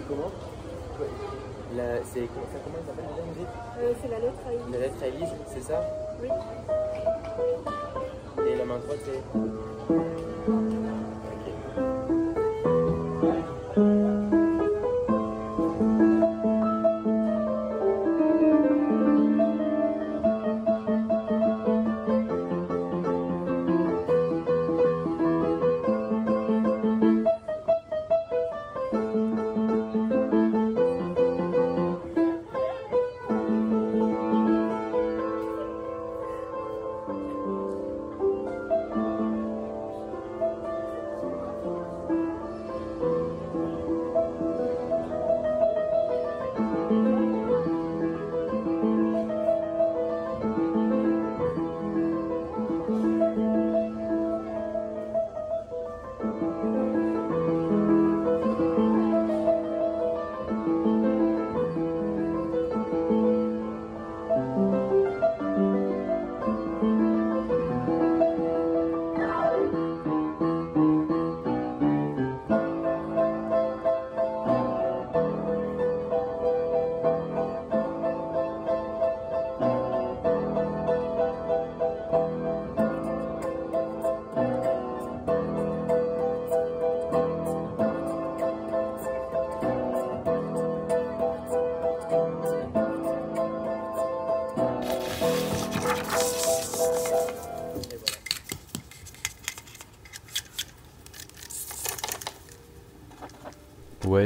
C'est comment la, c'est, ça, comment elle s'appelle déjà, musique Euh, c'est la lettre à La lettre à Élise, c'est ça Oui. Et la main droite, c'est.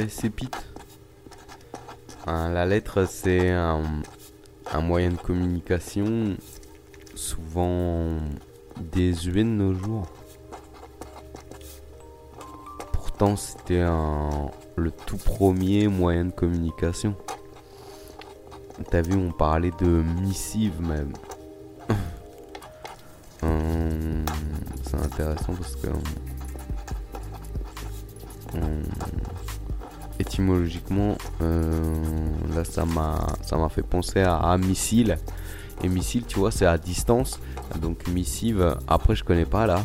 Pete. Hein, la lettre, c'est un, moyen de communication souvent désuet de nos jours. Pourtant, c'était un- le tout premier moyen de communication. T'as vu, on parlait de missive même. Hum, c'est intéressant parce que. hum, étymologiquement, euh, là ça m'a fait penser à, missile. Et missile, tu vois, c'est à distance. Donc missive, après je connais pas là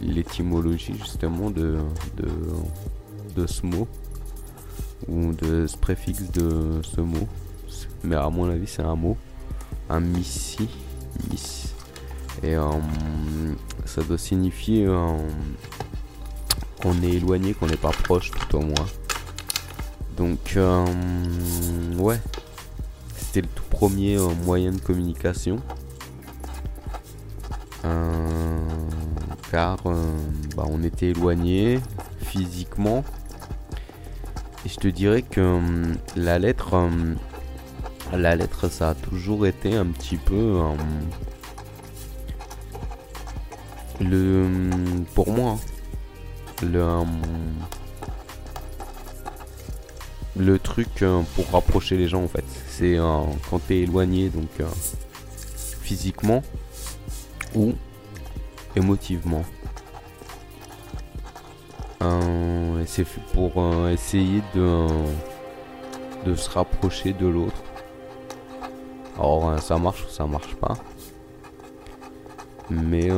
l'étymologie justement de, de, de ce mot. Ou de ce préfixe de ce mot. Mais à mon avis c'est un mot. Un missi. Miss. Et euh, ça doit signifier euh, qu'on est éloigné, qu'on n'est pas proche tout au moins. Donc, euh, ouais, c'était le tout premier euh, moyen de communication. Euh, car bah, on était éloigné physiquement. Et je te dirais que la lettre, la lettre, ça a toujours été un petit peu le, pour moi, hein, le, euh, le truc euh, pour rapprocher les gens en fait. C'est euh, quand t'es éloigné, donc physiquement ou émotivement. C'est pour essayer de, de se rapprocher de l'autre. Alors ça marche ou ça marche pas. Mais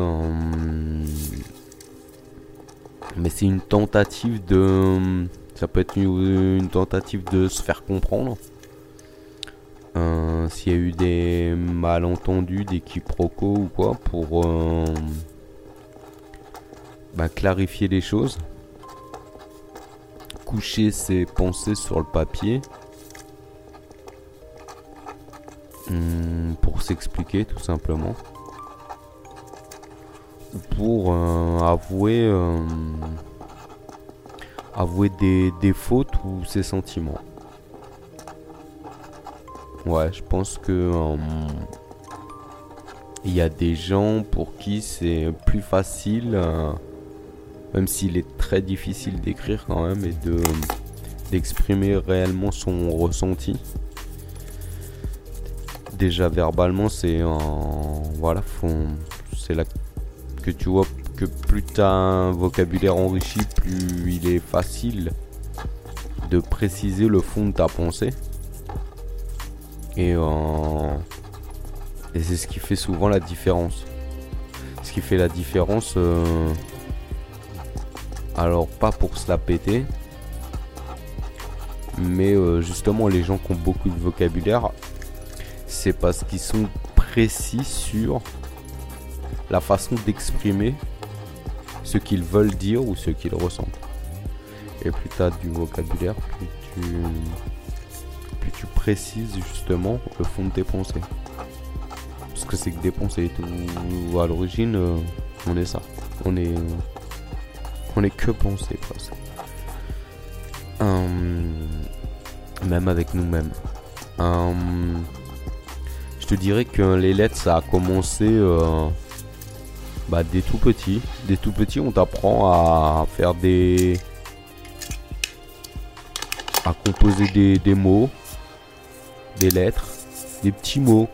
mais c'est une tentative de ça peut être une, tentative de se faire comprendre. Euh, S'il y a eu des malentendus, des quiproquos ou quoi, pour euh, bah, clarifier les choses, coucher ses pensées sur le papier, hum, pour s'expliquer tout simplement, pour euh, avouer euh, avouer des, des fautes ou ses sentiments. Ouais, je pense que euh, il y a des gens pour qui c'est plus facile, euh, même s'il est très difficile d'écrire quand même et de d'exprimer réellement son ressenti. Déjà verbalement, c'est en voilà, c'est là que tu vois que plus t'as un vocabulaire enrichi, plus il est facile de préciser le fond de ta pensée. Et, euh, c'est ce qui fait souvent la différence. Ce qui fait la différence, euh, alors pas pour se la péter, Mais euh, justement, les gens qui ont beaucoup de vocabulaire, c'est parce qu'ils sont précis sur la façon d'exprimer ce qu'ils veulent dire ou ce qu'ils ressentent. Et plus tu du vocabulaire, plus tu, plus tu précises justement le fond de tes pensées. Parce que c'est que des pensées et tout. À l'origine, euh, on est ça. On est, on est que pensées. Hum, même avec nous-mêmes. Hum, je te dirais que les lettres, ça a commencé euh, bah, dès tout petit. Dès tout petit, on t'apprend à faire des. à composer des, des mots, des lettres, des petits mots.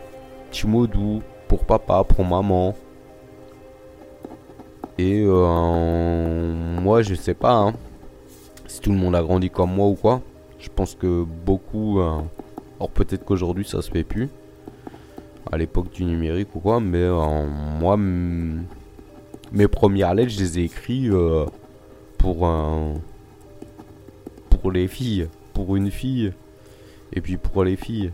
Petits mots doux pour papa, pour maman. Et euh, moi, je sais pas hein, si tout le monde a grandi comme moi ou quoi. Je pense que beaucoup. Euh, alors peut-être qu'aujourd'hui ça se fait plus. À l'époque du numérique ou quoi. Mais euh, moi, mes premières lettres, je les ai écrites euh, pour un. Pour les filles. Pour une fille. Et puis pour les filles.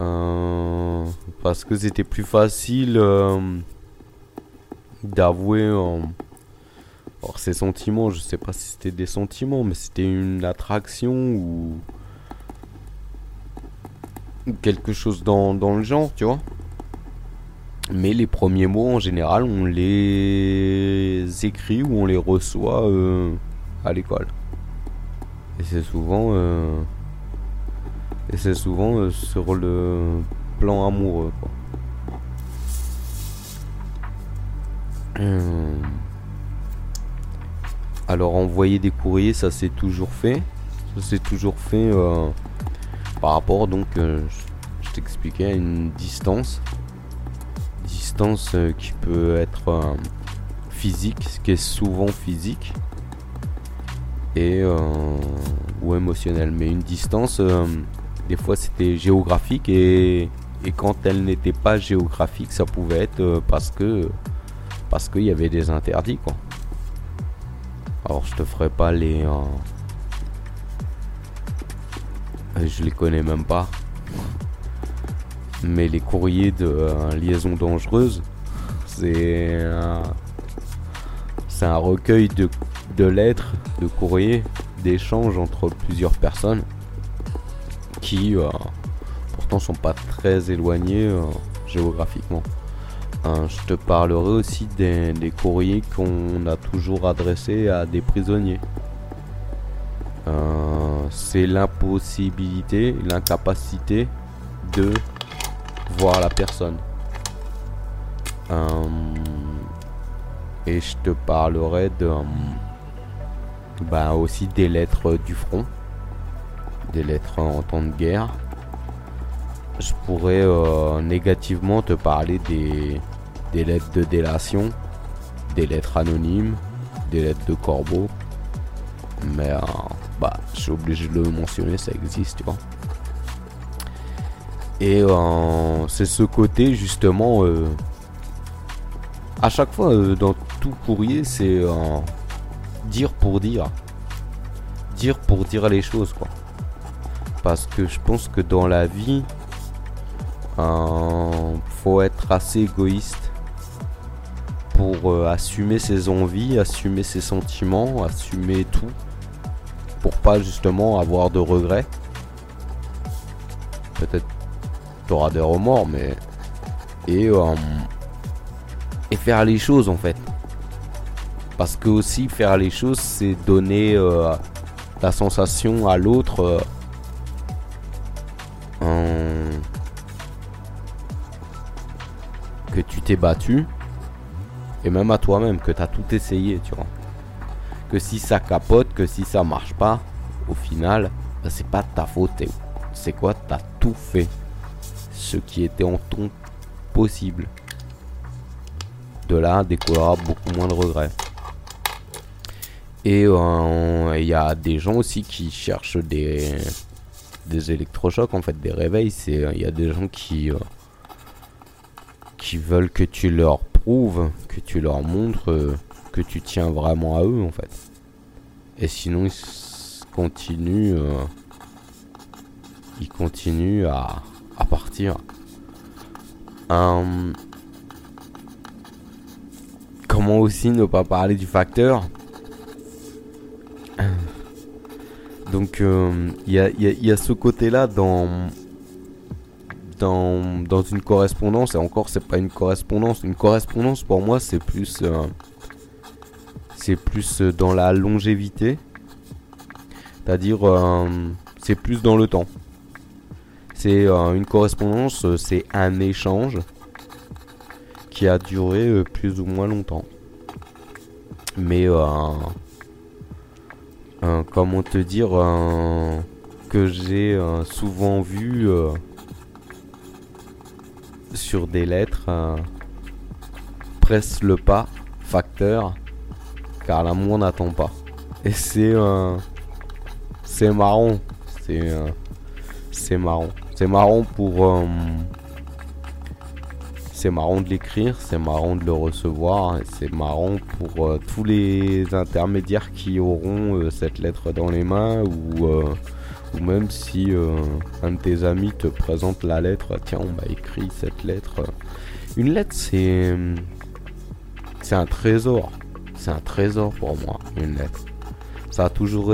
Euh, parce que c'était plus facile euh, d'avouer alors ces sentiments, je sais pas si c'était des sentiments, mais c'était une attraction ou quelque chose dans, dans le genre, tu vois. Mais les premiers mots en général, on les écrit ou on les reçoit euh, à l'école. Et c'est souvent euh, et c'est souvent euh, sur le plan amoureux quoi. Alors envoyer des courriers, ça s'est toujours fait. Ça s'est toujours fait par rapport donc je t'expliquais à une distance. Distance euh, qui peut être euh, physique, ce qui est souvent physique. Et euh, ou émotionnel. Mais une distance, des fois c'était géographique et, quand elle n'était pas géographique, ça pouvait être parce que parce qu'il y avait des interdits quoi. Alors je te ferai pas les. Je les connais même pas. Mais les courriers de euh, liaison dangereuse, c'est un, c'est un recueil de, de lettres, de courriers, d'échanges entre plusieurs personnes qui euh, pourtant sont pas très éloignées euh, géographiquement. Euh, je te parlerai aussi des, des courriers qu'on a toujours adressés à des prisonniers. Euh, c'est l'impossibilité, l'incapacité de voir la personne. Euh, et je te parlerai de, bah, aussi des lettres du front, des lettres en temps de guerre. Je pourrais euh, négativement te parler des, des lettres de délation, des lettres anonymes, des lettres de corbeau. Mais euh, bah, je suis obligé de le mentionner, ça existe, tu vois. Et euh, c'est ce côté justement. euh, à chaque fois, euh, dans tout courrier, c'est dire pour dire. Dire pour dire les choses, quoi. Parce que je pense que dans la vie, faut être assez égoïste pour assumer ses envies, assumer ses sentiments, assumer tout. Pour pas justement avoir de regrets. Peut-être t'auras des remords, mais. Et. euh, et faire les choses en fait. Parce que aussi faire les choses, c'est donner euh, la sensation à l'autre. euh, que tu t'es battu. Et même à toi-même, que tu as tout essayé, tu vois. Que si ça capote, que si ça marche pas, au final, bah, c'est pas de ta faute. C'est quoi T'as tout fait. Ce qui était en ton possible. De là découlera beaucoup moins de regrets. Et euh, il y a des gens aussi qui cherchent des, électrochocs, en fait, des réveils. Il y a des gens qui, euh, qui veulent que tu leur prouves, que tu leur montres euh, que tu tiens vraiment à eux, en fait. Et sinon, ils continuent euh, il continue à, à partir. Hum, comment aussi ne pas parler du facteur Donc euh, il y, a, ce côté-là dans, dans, dans une correspondance, et encore c'est pas une correspondance, une correspondance pour moi c'est plus, euh, c'est plus dans la longévité, c'est-à-dire euh, c'est plus dans le temps. C'est une correspondance, c'est un échange qui a duré plus ou moins longtemps. Mais euh, comment te dire, euh, que j'ai euh, souvent vu sur des lettres presse le pas, facteur, car l'amour n'attend pas. Et c'est c'est marrant, c'est c'est marrant, c'est marrant pour c'est marrant de l'écrire, c'est marrant de le recevoir, c'est marrant pour euh, tous les intermédiaires qui auront euh, cette lettre dans les mains ou, euh, ou même si un de tes amis te présente la lettre, tiens on m'a écrit cette lettre. Une lettre c'est c'est un trésor, c'est un trésor pour moi une lettre. Ça a toujours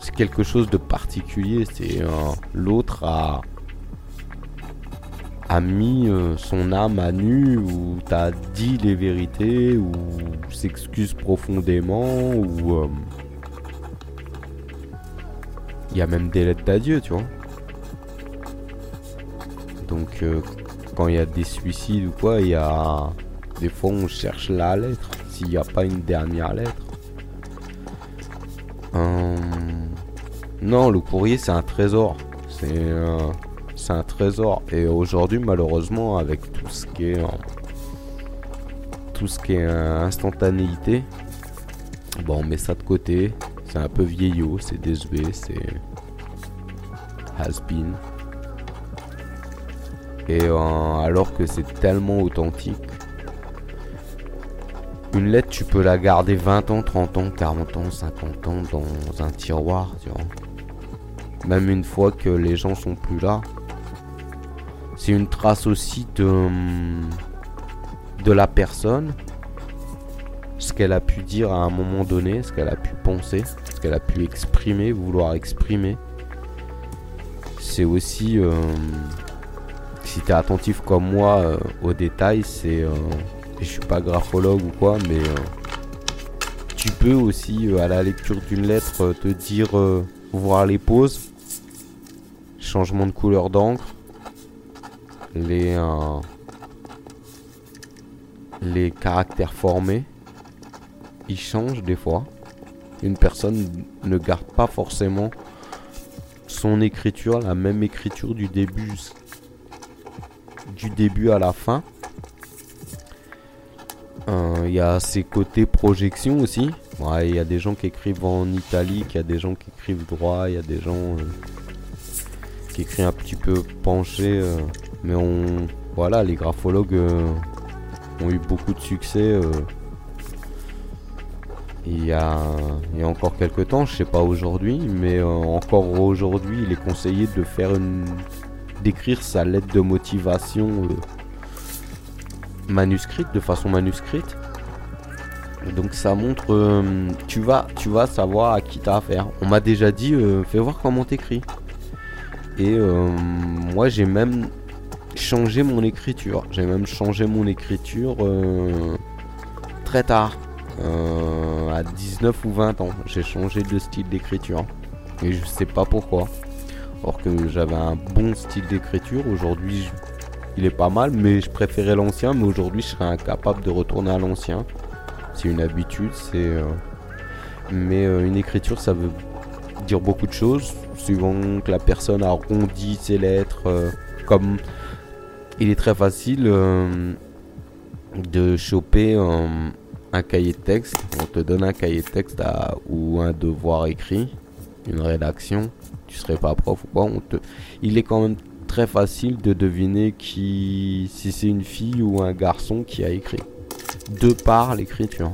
c'est quelque chose de particulier, c'est l'autre a a mis euh, son âme à nu, ou t'as dit les vérités, ou s'excuse profondément, ou... Il euh, y a même des lettres d'adieu, tu vois. Donc, euh, quand il y a des suicides ou quoi, il y a... Des fois, on cherche la lettre, s'il n'y a pas une dernière lettre. Non, le courrier, c'est un trésor. C'est c'est un trésor. Et aujourd'hui, malheureusement, avec tout ce qui est tout ce qui est instantanéité, bon, on met ça de côté. C'est un peu vieillot, c'est désuet, c'est has been. Et euh, alors que c'est tellement authentique. Une lettre, tu peux la garder 20 ans, 30 ans, 40 ans, 50 ans dans un tiroir, tu vois. Même une fois que les gens sont plus là, c'est une trace aussi de, de la personne, ce qu'elle a pu dire à un moment donné, ce qu'elle a pu penser, ce qu'elle a pu exprimer, vouloir exprimer. C'est aussi, euh, si tu es attentif comme moi euh, aux détails, c'est, euh, je suis pas graphologue ou quoi, mais tu peux aussi à la lecture d'une lettre te dire, voir les pauses, changement de couleur d'encre, les, euh, les caractères formés, ils changent des fois. Une personne ne garde pas forcément son écriture, la même écriture du début, du début à la fin. Euh, il y a ces côtés projection aussi. Il y a des gens qui écrivent en italique, il y a des gens qui écrivent droit, il y a des gens euh, qui écrivent un petit peu penché. Mais on, voilà, les graphologues euh, ont eu beaucoup de succès. Euh, il y, a, il y a encore quelques temps, je sais pas aujourd'hui, mais euh, encore aujourd'hui, il est conseillé de faire une, d'écrire sa lettre de motivation manuscrite, de façon manuscrite. Donc ça montre, tu vas, tu vas savoir à qui t'as affaire. On m'a déjà dit, fais voir comment t'écris. Et moi j'ai même changé mon écriture. J'ai même changé mon écriture euh, très tard. Euh, à 19 ou 20 ans, j'ai changé de style d'écriture. Et je sais pas pourquoi. Or que j'avais un bon style d'écriture. Aujourd'hui, il est pas mal, mais je préférais l'ancien. Mais aujourd'hui, je serais incapable de retourner à l'ancien. Une habitude, c'est. Euh, mais une écriture, ça veut dire beaucoup de choses. Suivant que la personne arrondit ses lettres, comme il est très facile euh, de choper euh, un cahier de texte. On te donne un cahier de texte ou un devoir écrit, une rédaction. Tu serais pas prof ou quoi. On te... Il est quand même très facile de deviner qui, si c'est une fille ou un garçon qui a écrit. De par l'écriture.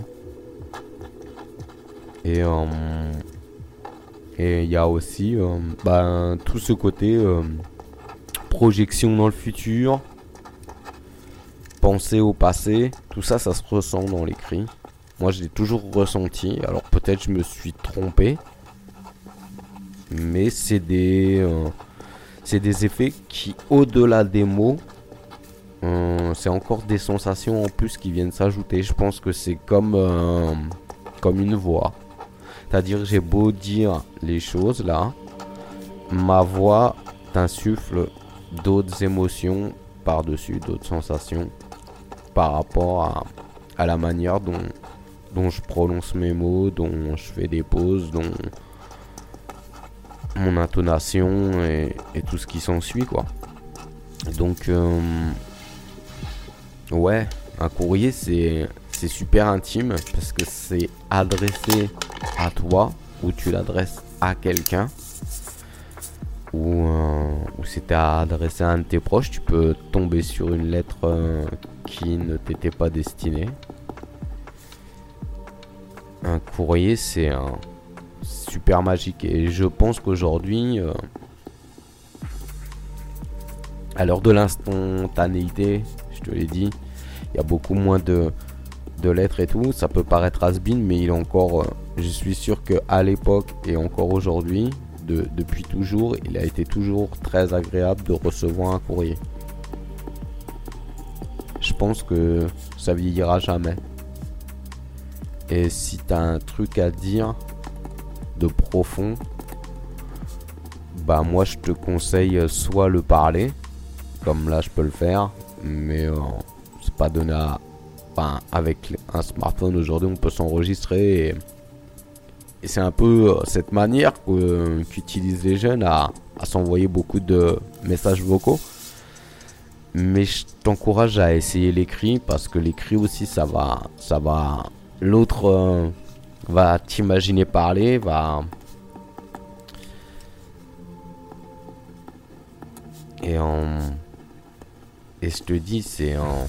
Et, euh, Et il y a aussi ben, tout ce côté projection dans le futur, penser au passé, tout ça, ça se ressent dans l'écrit. Moi, je l'ai toujours ressenti. Alors peut-être je me suis trompé, mais c'est des, euh, c'est des effets qui, au-delà des mots, euh, c'est encore des sensations en plus qui viennent s'ajouter. Je pense que c'est comme, euh, comme une voix. C'est-à-dire, j'ai beau dire les choses là, ma voix t'insuffle d'autres émotions par-dessus, d'autres sensations par rapport à, la manière dont, dont je prononce mes mots, dont je fais des pauses, dont mon intonation et, tout ce qui s'ensuit quoi. Donc euh, ouais, un courrier c'est super intime parce que c'est adressé à toi ou tu l'adresses à quelqu'un ou, euh, ou c'est adressé à un de tes proches, tu peux tomber sur une lettre euh, qui ne t'était pas destinée. Un courrier c'est un super magique. Et je pense qu'aujourd'hui, euh, à l'heure de l'instantanéité, je l'ai dit, il y a beaucoup moins de, lettres et tout. Ça peut paraître has mais il est encore. Euh, je suis sûr qu'à l'époque et encore aujourd'hui, de, depuis toujours, il a été toujours très agréable de recevoir un courrier. Je pense que ça vieillira jamais. Et si tu as un truc à dire, de profond, bah moi je te conseille soit le parler, comme là je peux le faire, mais euh, c'est pas donné à... Enfin, avec un smartphone aujourd'hui on peut s'enregistrer et, c'est un peu euh, cette manière qu'utilisent les jeunes à, s'envoyer beaucoup de messages vocaux. Mais je t'encourage à essayer l'écrit parce que l'écrit aussi ça va ça va l'autre euh, va t'imaginer parler, va... Et en... Et je te dis, c'est en...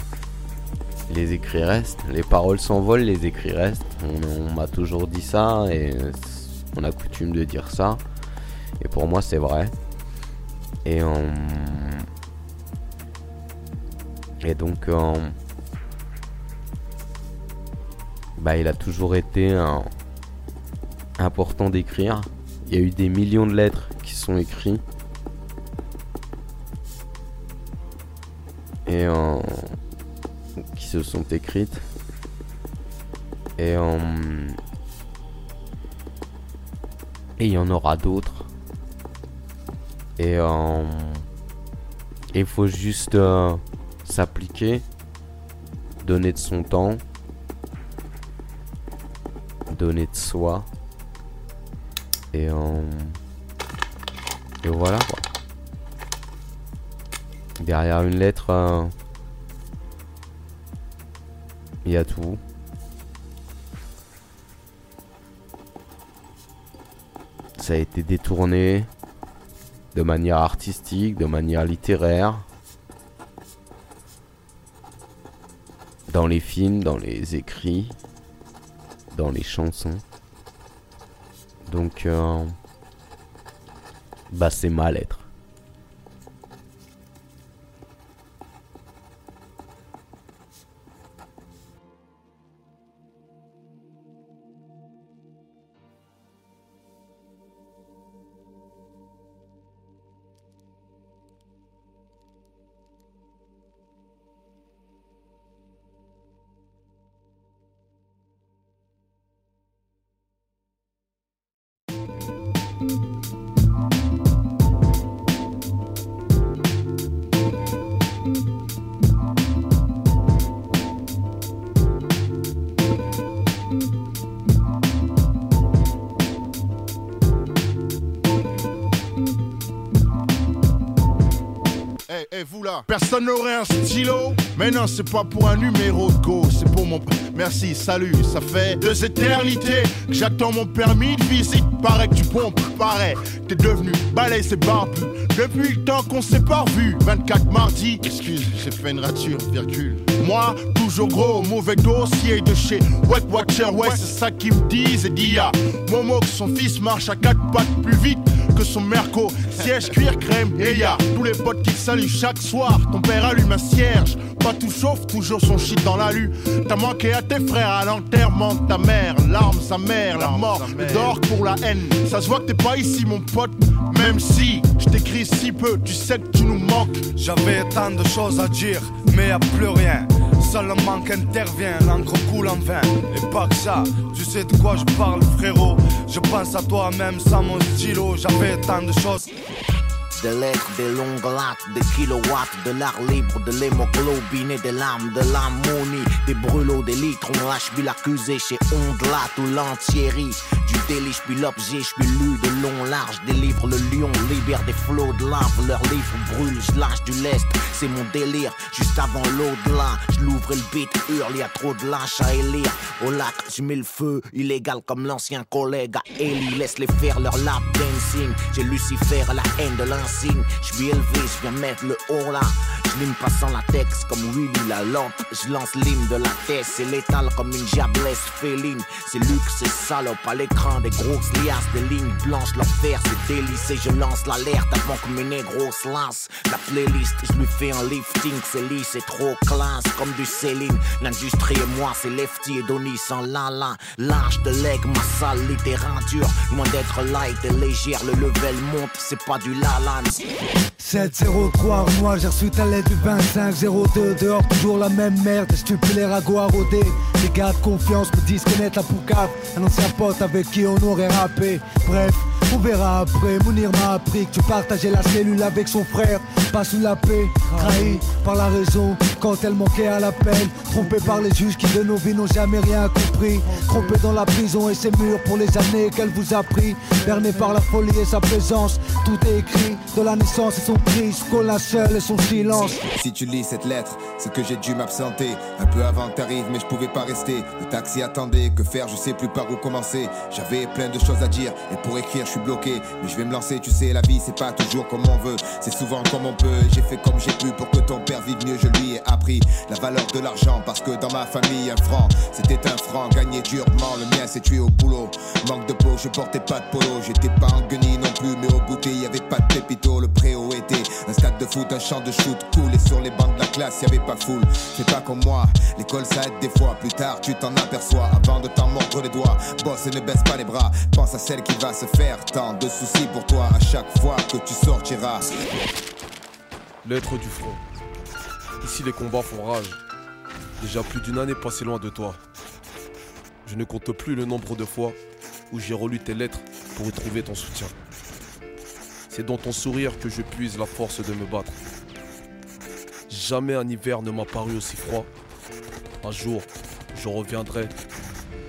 Les écrits restent, les paroles s'envolent, les écrits restent. On, m'a toujours dit ça et on a coutume de dire ça. Et pour moi, c'est vrai. Et en... Et donc, en bah, il a toujours été important d'écrire. Il y a eu des millions de lettres qui sont écrites. Et qui se sont écrites. Et et il y en aura d'autres. Et il faut juste euh, s'appliquer, donner de son temps donner de soi. Et, euh, et voilà quoi. Derrière une lettre, il y a tout. Ça a été détourné de manière artistique, de manière littéraire. Dans les films, dans les écrits dans les chansons. Donc, euh, bah c'est ma Personne n'aurait un stylo, mais non, c'est pas pour un numéro de go, c'est pour mon. merci, salut. Ça fait deux éternités que j'attends mon permis de visite. Paraît que tu pompes, paraît. T'es devenu balai, c'est barbu. Depuis le temps qu'on s'est pas revu. 24 mardi, excuse, j'ai fait une rature, virgule. Moi, toujours gros, mauvais dossier de chez Wet Watcher, ouais, c'est ça qu'ils me disent. Et d'IA, Momo, que son fils marche à quatre pattes plus vite que son merco. Siège, cuir, crème, et y'a tous les potes qui saluent chaque soir. Ton père allume un cierge, pas tout chauffe, toujours son shit dans la lue. T'as manqué à tes frères à l'enterrement de ta mère. L'arme, sa mère, la mort, le d'or pour la haine. Ça se voit que t'es pas ici, mon pote, même si je t'écris si peu, tu sais que tu nous manques. J'avais tant de choses à dire, mais y a plus rien. Le manque intervient, l'encre coule en vain. Et pas que ça, tu sais de quoi je parle, frérot. Je pense à toi même sans mon stylo, j'avais tant de choses. Des lettres, des longues lattes, des kilowatts, de l'art libre, de l'hémoglobine et des larmes, de l'ammonie, des brûlots, des litres. On lâche puis l'accusé chez Ondelat ou l'Antierry. Du délit, puis l'objet, j'suis lu de long large. Délivre le lion, libère des flots de lave. Leur livre brûle, lâche du lest. C'est mon délire, juste avant l'au-delà. J'louvre le beat, hurle, y a trop de lâches à élire. Au lac, j'mets le feu, illégal comme l'ancien collègue à Ellie. Laisse les faire leur lap dancing. J'ai Lucifer la haine de Je suis élevé, je viens mettre le haut là. Je lime pas sans latex comme Willy la lampe. Je lance l'hymne de la tête, c'est létal comme une diablesse féline. C'est luxe, c'est salope à l'écran, des grosses liasses, des lignes blanches, l'enfer c'est délice. Je lance l'alerte avant que mes négros se lancent. La playlist, je lui fais un lifting, c'est lisse, c'est trop classe comme du Céline. L'industrie et moi, c'est lefty et Donny sans lala. Large de leg, ma sale littérature. Loin d'être light et légère, le level monte, c'est pas du lalan. 703 moi j'ai reçu ta lettre du 2502 Dehors toujours la même merde, les ragots à rôder. Les gars de confiance me disent connaître la poucave Un ancien pote avec qui on aurait rappé. Bref, on verra après, Mounir m'a appris que tu partageais la cellule avec son frère Pas sous la paix, trahi par la raison. Quand elle manquait à la peine Trompé par les juges qui de nos vies n'ont jamais rien compris. Trompé dans la prison et ses murs pour les années qu'elle vous a pris. Berné par la folie et sa présence Tout est écrit. De la naissance et son cri la seule et son silence. Si tu lis cette lettre, c'est que j'ai dû m'absenter. Un peu avant t'arrives mais je pouvais pas rester. Le taxi attendait, que faire, je sais plus par où commencer. J'avais plein de choses à dire et pour écrire je suis bloqué. Mais je vais me lancer, tu sais la vie c'est pas toujours comme on veut. C'est souvent comme on j'ai fait comme j'ai pu pour que ton père vive mieux. Je lui ai appris la valeur de l'argent parce que dans ma famille un franc C'était un franc, gagné durement, le mien s'est tué au boulot. Manque de peau, je portais pas de polo. J'étais pas en guenille non plus mais au goûter y avait pas de pépito. Le préau était un stade de foot, un champ de shoot cool Et sur les bancs de la classe. Y avait pas foule. C'est pas comme moi, l'école ça aide des fois. Plus tard tu t'en aperçois. Avant de t'en mordre les doigts Bosse et ne baisse pas les bras, pense à celle qui va se faire Tant de soucis pour toi à chaque fois que tu sortiras Lettre du front. Ici les combats font rage. Déjà plus d'une année passée loin de toi. Je ne compte plus le nombre de fois où j'ai relu tes lettres pour y trouver ton soutien. C'est dans ton sourire que je puise la force de me battre. Jamais un hiver ne m'a paru aussi froid. Un jour, je reviendrai,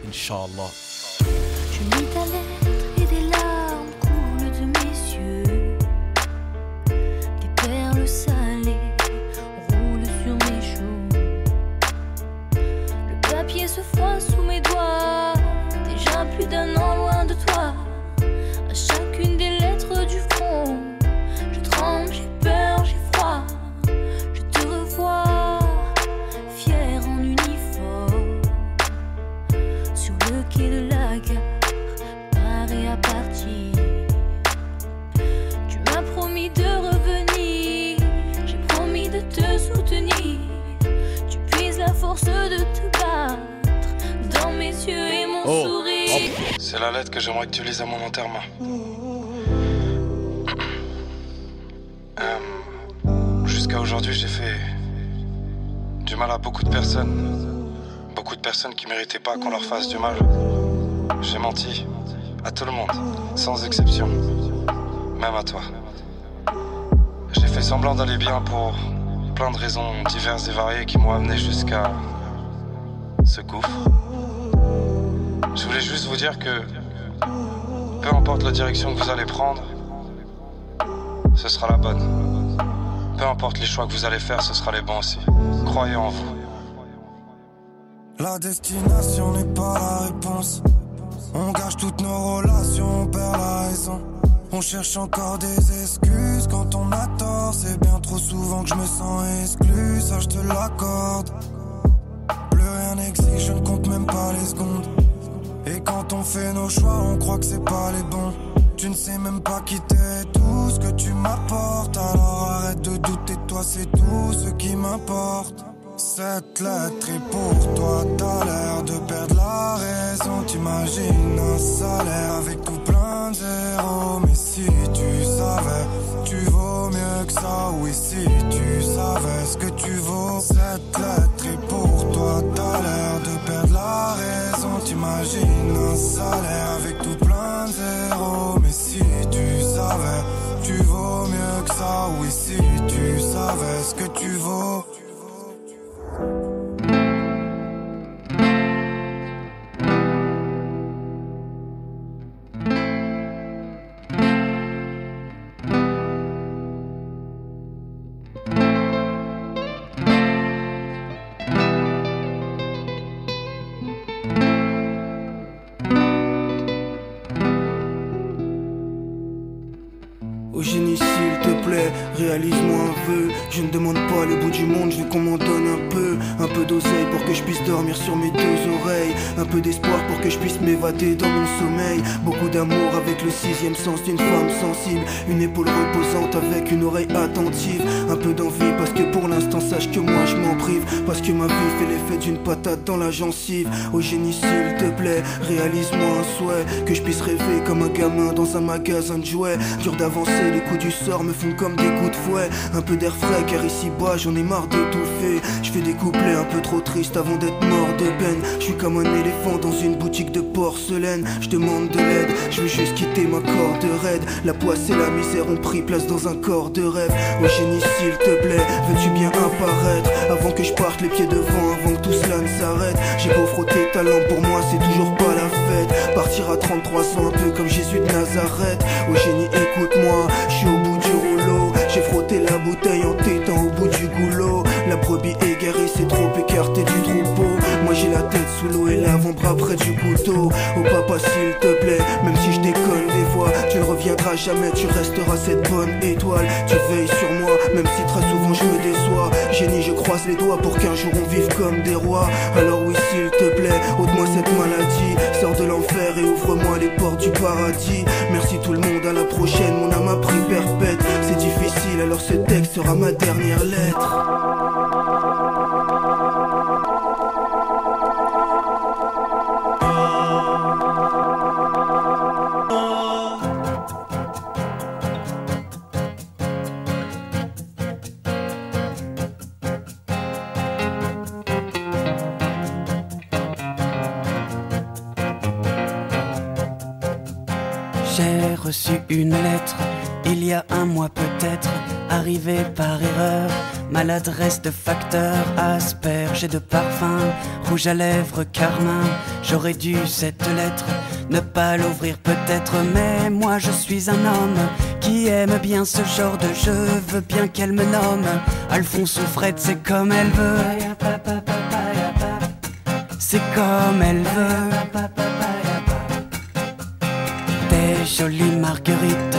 Inch'Allah. Personnes qui méritaient pas qu'on leur fasse du mal. J'ai menti à tout le monde, sans exception. Même à toi. J'ai fait semblant d'aller bien pour plein de raisons diverses et variées qui m'ont amené jusqu'à ce gouffre. Je voulais juste vous dire que peu importe la direction que vous allez prendre, ce sera la bonne. Peu importe les choix que vous allez faire, ce sera les bons aussi. Croyez en vous. La destination n'est pas la réponse. On gâche toutes nos relations, on perd la raison. On cherche encore des excuses quand on a tort. C'est bien trop souvent que je me sens exclu, ça je te l'accorde. Plus rien n'existe, je ne compte même pas les secondes. Et quand on fait nos choix, on croit que c'est pas les bons. Tu ne sais même pas qui t'es, tout ce que tu m'apportes. Alors arrête de douter, toi c'est tout ce qui m'importe. Cette lettre est pour toi, t'as l'air de perdre la raison. T'imagines un salaire avec tout plein de zéros. Mais si tu savais, tu vaux mieux que ça. Oui, si tu savais ce que tu vaux. Cette lettre est pour toi, t'as l'air de perdre la raison. T'imagines un salaire avec tout plein de zéros. Mais si tu savais, tu vaux mieux que ça. Oui, si tu savais ce que tu vaux. Que je puisse m'évader dans mon sommeil. Beaucoup d'amour avec le sixième sens d'une femme sensible. Une épaule reposante avec une oreille attentive. Un peu d'envie parce que pour l'instant sache que moi je m'en prive. Parce que ma vie fait l'effet d'une patate dans la gencive. Au génie s'il te plaît, réalise-moi un souhait. Que je puisse rêver comme un gamin dans un magasin de jouets. Dur d'avancer, les coups du sort me font comme des coups de fouet. Un peu d'air frais car ici bas j'en ai marre d'étouffer Je fais des couplets un peu trop tristes avant d'être mort de peine. Je suis comme un éléphant dans une boutique de porcelaine. Je demande de l'aide, je veux juste quitter ma corde raide. La poisse et la misère ont pris place dans un corps de rêve. Au génie s'il te plaît, veux-tu bien apparaître? Avant que je parte les pieds devant, avant que tout cela ne s'arrête. J'ai beau frotter ta pour moi c'est toujours pas la fête. Partir à 33 ans un peu comme Jésus de Nazareth. Au génie écoute-moi, je du couteau. Oh papa s'il te plaît, même si je déconne des fois Tu ne reviendras jamais, tu resteras cette bonne étoile. Tu veilles sur moi, même si très souvent je me déçois. Génie je croise les doigts pour qu'un jour on vive comme des rois. Alors oui s'il te plaît, ôte-moi cette maladie. Sors de l'enfer et ouvre-moi les portes du paradis. Merci tout le monde, à la prochaine, mon âme a pris perpète. C'est difficile, alors ce texte sera ma dernière lettre il y a un mois peut-être, arrivée par erreur. Maladresse de facteur, asperge et de parfum, rouge à lèvres, carmin. J'aurais dû cette lettre ne pas l'ouvrir peut-être, mais moi je suis un homme qui aime bien ce genre de jeu. Veux bien qu'elle me nomme Alphonse ou Fred, c'est comme elle veut. C'est comme elle veut. Des jolies marguerites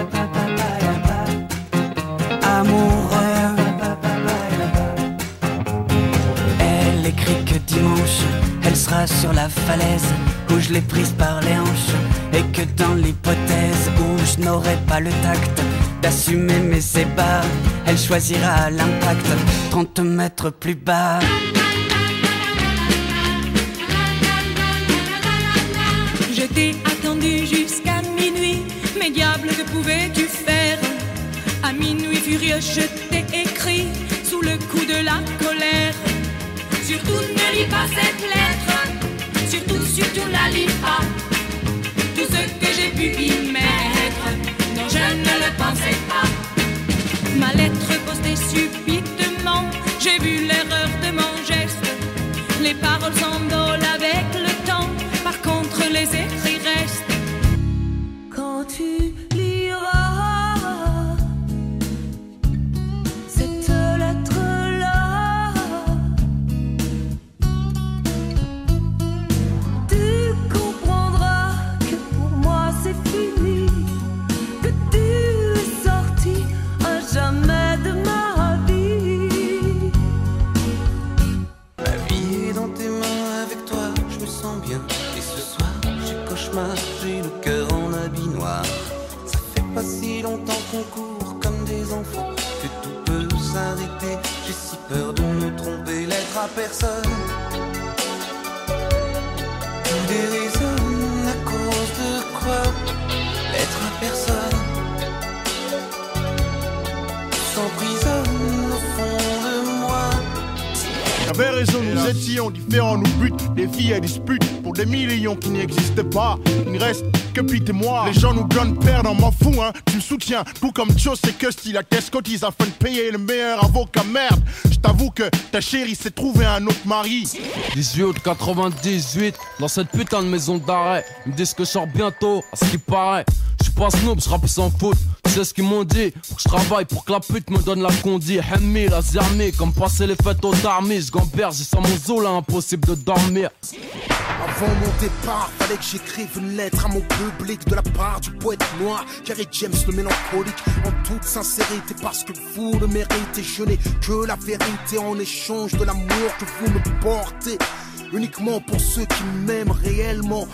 La falaise où je l'ai prise par les hanches. Et que dans l'hypothèse où je n'aurai pas le tact d'assumer mes ébats, elle choisira l'impact 30 mètres plus bas. Je t'ai attendu jusqu'à minuit, mais diable, que pouvais-tu faire? À minuit furieux, je t'ai écrit sous le coup de la colère. Surtout ne lis pas cette lettre, surtout, surtout la lis pas. Tout ce que j'ai pu y mettre, non, je ne le pensais pas. Ma lettre postée subitement, j'ai vu l'erreur de mon geste. Les paroles s'envolent avec le temps, par contre les écrits nous étions différents, nous butent, des filles à dispute pour des millions qui n'existent pas. Il ne reste que Pete et moi. Les gens nous donnent perdre, on m'en fous, hein. Tu me soutiens, tout comme Joe, c'est que style à qu'est-ce ils afin de payer le meilleur avocat. Merde, je t'avoue que ta chérie s'est trouvé un autre mari. 18 août 98, dans cette putain de maison d'arrêt. Ils me disent que je sors bientôt, à ce qui paraît. Pas snob, je sans faute. Sais ce qu'ils m'ont dit? Je travaille pour que la pute me donne la condi. Hemmi, la zermie, comme passer les fêtes au tarmis. Je gamberge, j'ai sans mon zoo là, impossible de dormir. Avant mon départ, fallait que j'écrive une lettre à mon public de la part du poète noir, Kerry James le mélancolique, en toute sincérité, parce que vous le méritez. Je n'ai que la vérité en échange de l'amour que vous me portez. Uniquement pour ceux qui m'aiment réellement,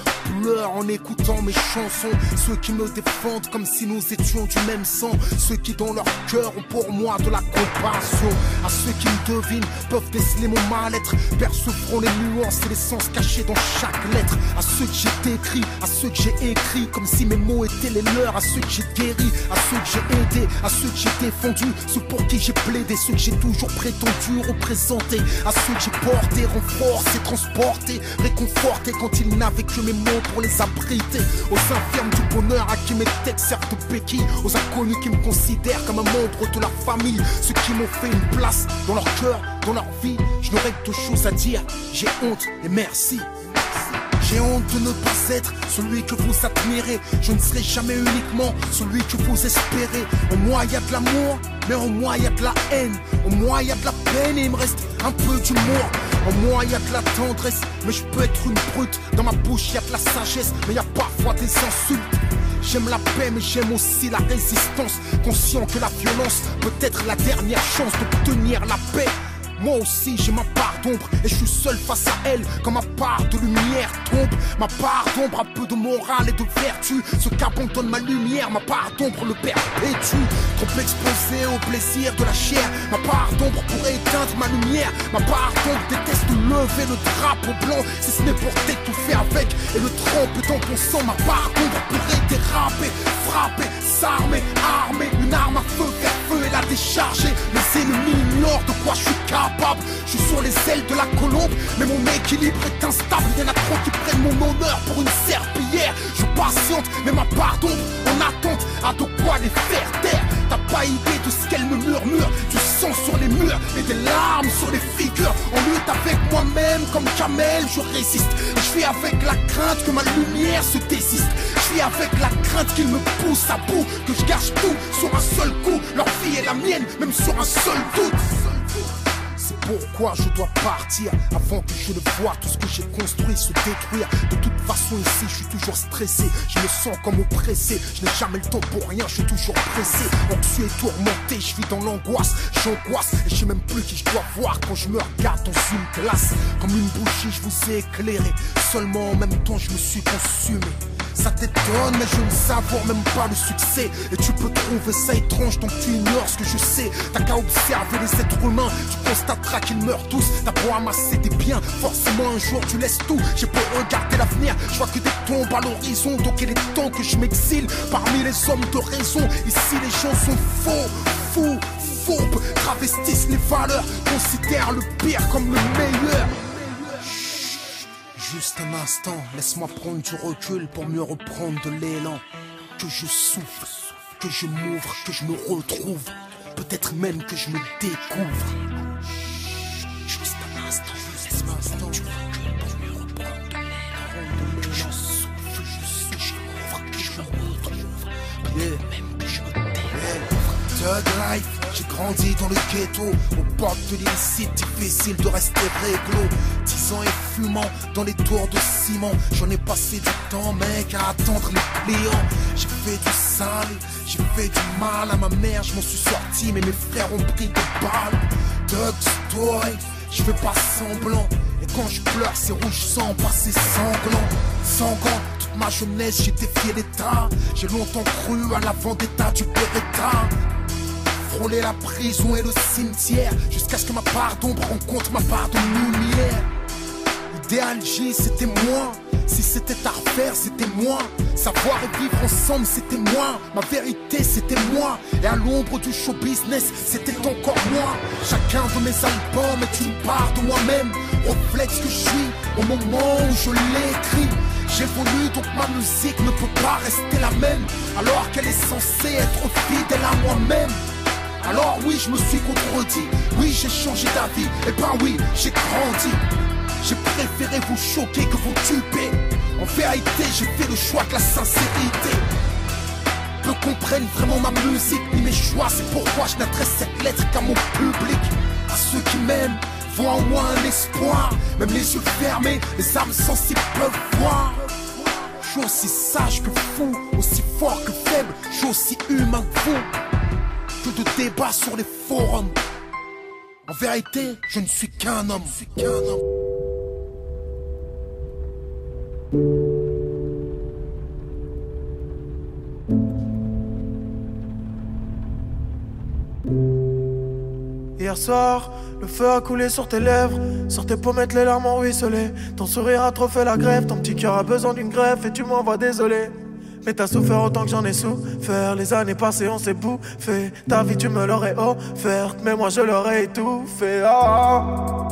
pleurent en écoutant mes chansons. Ceux qui me défendent comme si nous étions du même sang. Ceux qui dans leur cœur ont pour moi de la compassion. À ceux qui me devinent peuvent déceler mon mal-être. Percevront les nuances et les sens cachés dans chaque lettre. À ceux que j'ai écrit, à ceux que j'ai écrit, comme si mes mots étaient les leurs. À ceux que j'ai guéri, à ceux que j'ai aidé, à ceux que j'ai défendu, ceux pour qui j'ai plaidé, ceux que j'ai toujours prétendu représenter. À ceux que j'ai porté, renforcé, transporté, réconforté quand ils n'avaient que mes mots pour les abriter. Aux infirmes du bonheur à qui mes textes servent de béquilles. Aux inconnus qui me considèrent comme un membre de leur famille. Ceux qui m'ont fait une place dans leur cœur, dans leur vie. Je n'aurais que deux choses à dire. J'ai honte et merci. J'ai honte de ne pas être celui que vous admirez. Je ne serai jamais uniquement celui que vous espérez. En moi, il y a de l'amour, mais en moi, il y a de la haine. En moi, il y a de la peine et il me reste un peu d'humour. En moi, il y a de la tendresse, mais je peux être une brute. Dans ma bouche, il y a de la sagesse, mais il y a parfois des insultes. J'aime la paix, mais j'aime aussi la résistance. Conscient que la violence peut être la dernière chance d'obtenir la paix. Moi aussi j'ai ma part d'ombre et je suis seul face à elle quand ma part de lumière Ma part d'ombre a peu de morale et de vertu. Ce qu'abandonne ma lumière, ma part d'ombre le perpétue. Trop exposé au plaisir de la chair. Ma part d'ombre pourrait éteindre ma lumière. Ma part d'ombre déteste lever le drapeau blanc si ce n'est pour t'étouffer avec et le tremper dans ton sang. Ma part d'ombre pourrait déraper, frapper, s'armer, armer. Une arme à feu, faire feu et la décharger. Les ennemis ignorent de quoi je suis capable. Je suis sur les ailes de la colombe, mais mon équilibre est instable. Il y en a trop qui mon honneur pour une serpillière. Je patiente, mais ma part d'ombre en attente a de quoi les faire taire? T'as pas idée de ce qu'elle me murmure. Du sang sur les murs et des larmes sur les figures. En lutte avec moi-même, comme Kamel, je résiste. Je vis avec la crainte que ma lumière se désiste. Je vis avec la crainte qu'il me pousse à bout, que je gâche tout sur un seul coup. Leur vie est la mienne, même sur un seul doute. Pourquoi je dois partir avant que je ne vois tout ce que j'ai construit se détruire? De toute façon, ici, je suis toujours stressé. Je me sens comme oppressé. Je n'ai jamais le temps pour rien, je suis toujours pressé. Anxieux et tourmenté, je vis dans l'angoisse. J'angoisse et je sais même plus qui je dois voir quand je me regarde dans une glace. Comme une bougie, je vous ai éclairé. Seulement en même temps, je me suis consumé. Ça t'étonne, mais je ne savoure même pas le succès. Et tu peux trouver ça étrange tant tu ignores ce que je sais. T'as qu'à observer les êtres humains, tu constateras qu'ils meurent tous. T'as beau amasser des biens, forcément un jour tu laisses tout. J'ai beau regarder l'avenir, je vois que des tombes à l'horizon. Donc il est temps que je m'exile parmi les hommes de raison. Ici les gens sont faux, fous, fourbes, travestissent les valeurs, considèrent le pire comme le meilleur. Juste un instant, laisse-moi prendre du recul pour mieux reprendre de l'élan. Que je souffle, que je m'ouvre, que je me retrouve. peut-être même que je me découvre. Juste un instant, laisse-moi un instant. Tu vois que le bon me reprend de l'aile. Que je souffle, souffle, je m'ouvre, que je me retrouve. Même que je me découvre. Thug life, j'ai grandi dans le ghetto, au bord de l'illicite, difficile de rester réglo. Et fumant dans les tours de ciment, j'en ai passé du temps, mec, à attendre les clients. J'ai fait du sale, j'ai fait du mal à ma mère, je m'en suis sorti, mais mes frères ont pris des balles. Thug story, je fais pas semblant. Et quand je pleure, c'est rouge sang, pas c'est sanglant. Sanglant, toute ma jeunesse, j'ai défié l'État. J'ai longtemps cru à la vendetta du Beretta frôler la prison et le cimetière jusqu'à ce que ma part d'ombre rencontre ma part de lumière. Idéal J, c'était moi. Si c'était à refaire, c'était moi. Savoir et vivre ensemble, c'était moi. Ma vérité, c'était moi. Et à l'ombre du show business, c'était encore moi. Chacun de mes albums est une part de moi-même. Reflète ce que je suis au moment où je l'écris. J'évolue donc ma musique ne peut pas rester la même. Alors qu'elle est censée être fidèle à moi-même. Alors oui, je me suis contredit. Oui, j'ai changé d'avis. Et ben oui, j'ai grandi. J'ai préféré vous choquer que vous tuer. En vérité, j'ai fait le choix de la sincérité. Peu comprennent vraiment ma musique ni mes choix. C'est pourquoi je n'adresse cette lettre qu'à mon public. À ceux qui m'aiment, voient en moi un espoir. Même les yeux fermés, les âmes sensibles peuvent voir. Je suis aussi sage que fou, aussi fort que faible. Je suis aussi humain que vous de débats sur les forums. En vérité, je ne suis qu'un homme. Je suis qu'un homme. Hier soir, le feu a coulé sur tes lèvres, sur tes pommettes les larmes ont ruisselé. Ton sourire a trop fait la grève, ton petit cœur a besoin d'une greffe et tu m'envoies désolé. Mais t'as souffert autant que j'en ai souffert. Les années passées, on s'est bouffé. Ta vie, tu me l'aurais offerte, mais moi je l'aurais étouffé. Oh.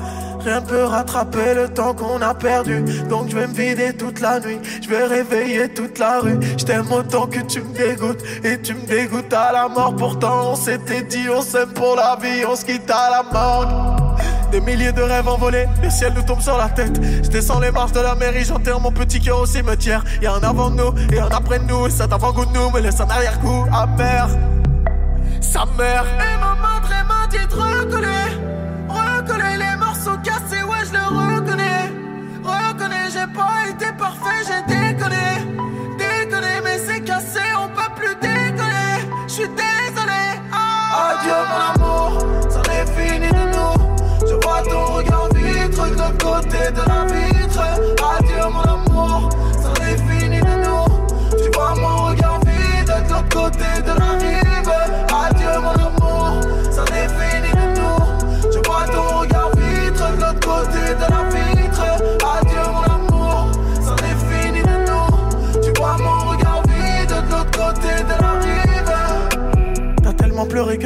Rien peut rattraper le temps qu'on a perdu. Donc je vais me vider toute la nuit. Je vais réveiller toute la rue. Je t'aime autant que tu me dégoûtes. Et tu me dégoûtes à la mort. Pourtant, on s'était dit, on s'aime pour la vie. On se quitte à la mort. Des milliers de rêves envolés, le ciel nous tombe sur la tête. Je descends les marches de la mairie, j'enterre mon petit cœur au cimetière. Y'a un avant nous et un après nous. Et cet avant-goût nous me laisse un arrière-goût amer. Sa mère. Et maman très m'a dit de recoller.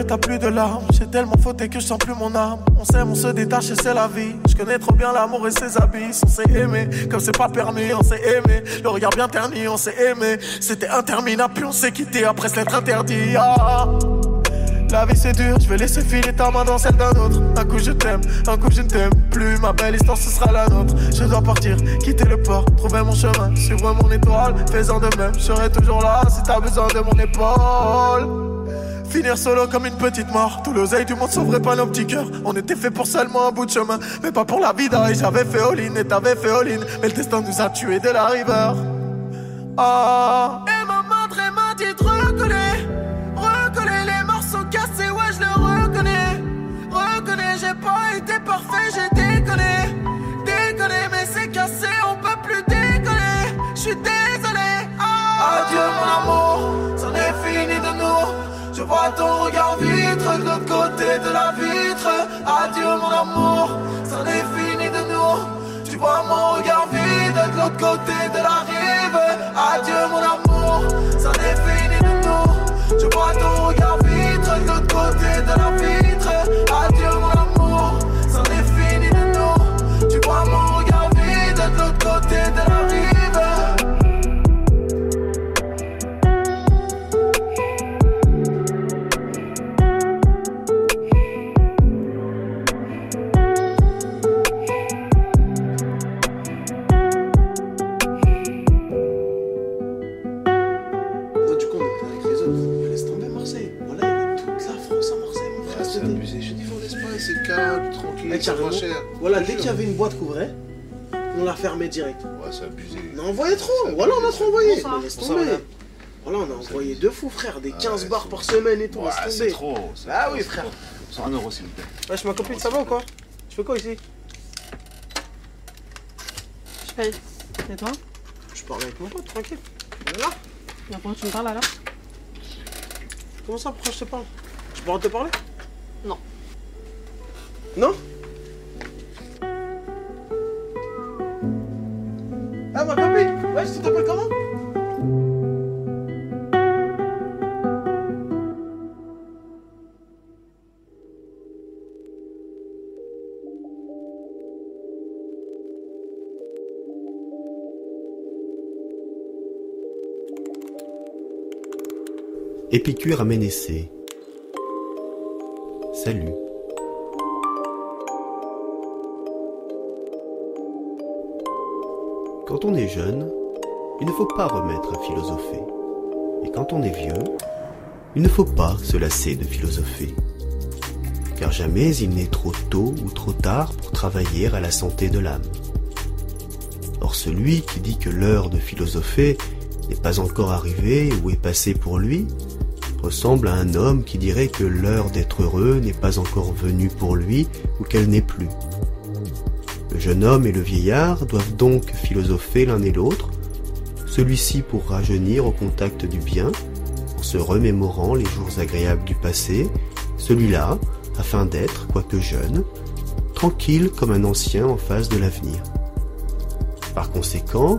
Que t'as plus de larmes. J'ai tellement fauté que je sens plus mon âme. On s'aime, on se détache et c'est la vie. Je connais trop bien l'amour et ses abysses. On s'est aimé, comme c'est pas permis, on s'est aimé. Le regard bien terni, on s'est aimé. C'était interminable, puis on s'est quitté après s'être interdit. Ah. La vie c'est dur, je vais laisser filer ta main dans celle d'un autre. Un coup je t'aime, un coup je ne t'aime plus. Ma belle histoire ce sera la nôtre. Je dois partir, quitter le port, trouver mon chemin, suivre mon étoile. Faisant de même, je serai toujours là si t'as besoin de mon épaule. Finir solo comme une petite mort. Tout l'oseille du monde sauverait pas nos petits cœurs. On était fait pour seulement un bout de chemin, mais pas pour la vie Et J'avais fait all-in et t'avais fait all-in. Mais le destin nous a tués de la river. Ah. Et très m'a dit de. Vois ton regard vitre de l'autre côté de la vitre? Adieu mon amour, c'en est fini de nous. Tu vois mon regard vide de l'autre côté de la rive. Adieu mon amour, c'en est fini de nous. Je vois ton regard vitre de l'autre côté de la Dès qu'il y avait, Ça marchait, voilà, dès qu'il y avait une boîte couvrée, on la fermait direct. Ouais, c'est abusé. On a envoyé trop, voilà, on a trop envoyé. Mais laisse tomber. Voilà, on a envoyé deux fous, frère, des 15 bars par semaine et tout, Ouais, laisse c'est tomber. trop. Ah trop, oui, c'est frère. C'est un euro, s'il vous plaît. Wesh, ma copine, ça va ou quoi? Tu fais quoi ici? Je paye. Et toi? Je parle avec mon pote, tranquille. Voilà. Mais Pourquoi tu me parles alors? Comment ça, pourquoi je te parle? Je peux te parler? Non. Non? Ah, ma copine Wesh, tu t'appelles comment? Épicure à Ménécée. Salut. Quand on est jeune, il ne faut pas remettre à philosopher. Et quand on est vieux, il ne faut pas se lasser de philosopher. Car jamais il n'est trop tôt ou trop tard pour travailler à la santé de l'âme. Or celui qui dit que l'heure de philosopher n'est pas encore arrivée ou est passée pour lui, ressemble à un homme qui dirait que l'heure d'être heureux n'est pas encore venue pour lui ou qu'elle n'est plus. Le jeune homme et le vieillard doivent donc philosopher l'un et l'autre, celui-ci pour rajeunir au contact du bien, en se remémorant les jours agréables du passé, celui-là afin d'être, quoique jeune, tranquille comme un ancien en face de l'avenir. Par conséquent,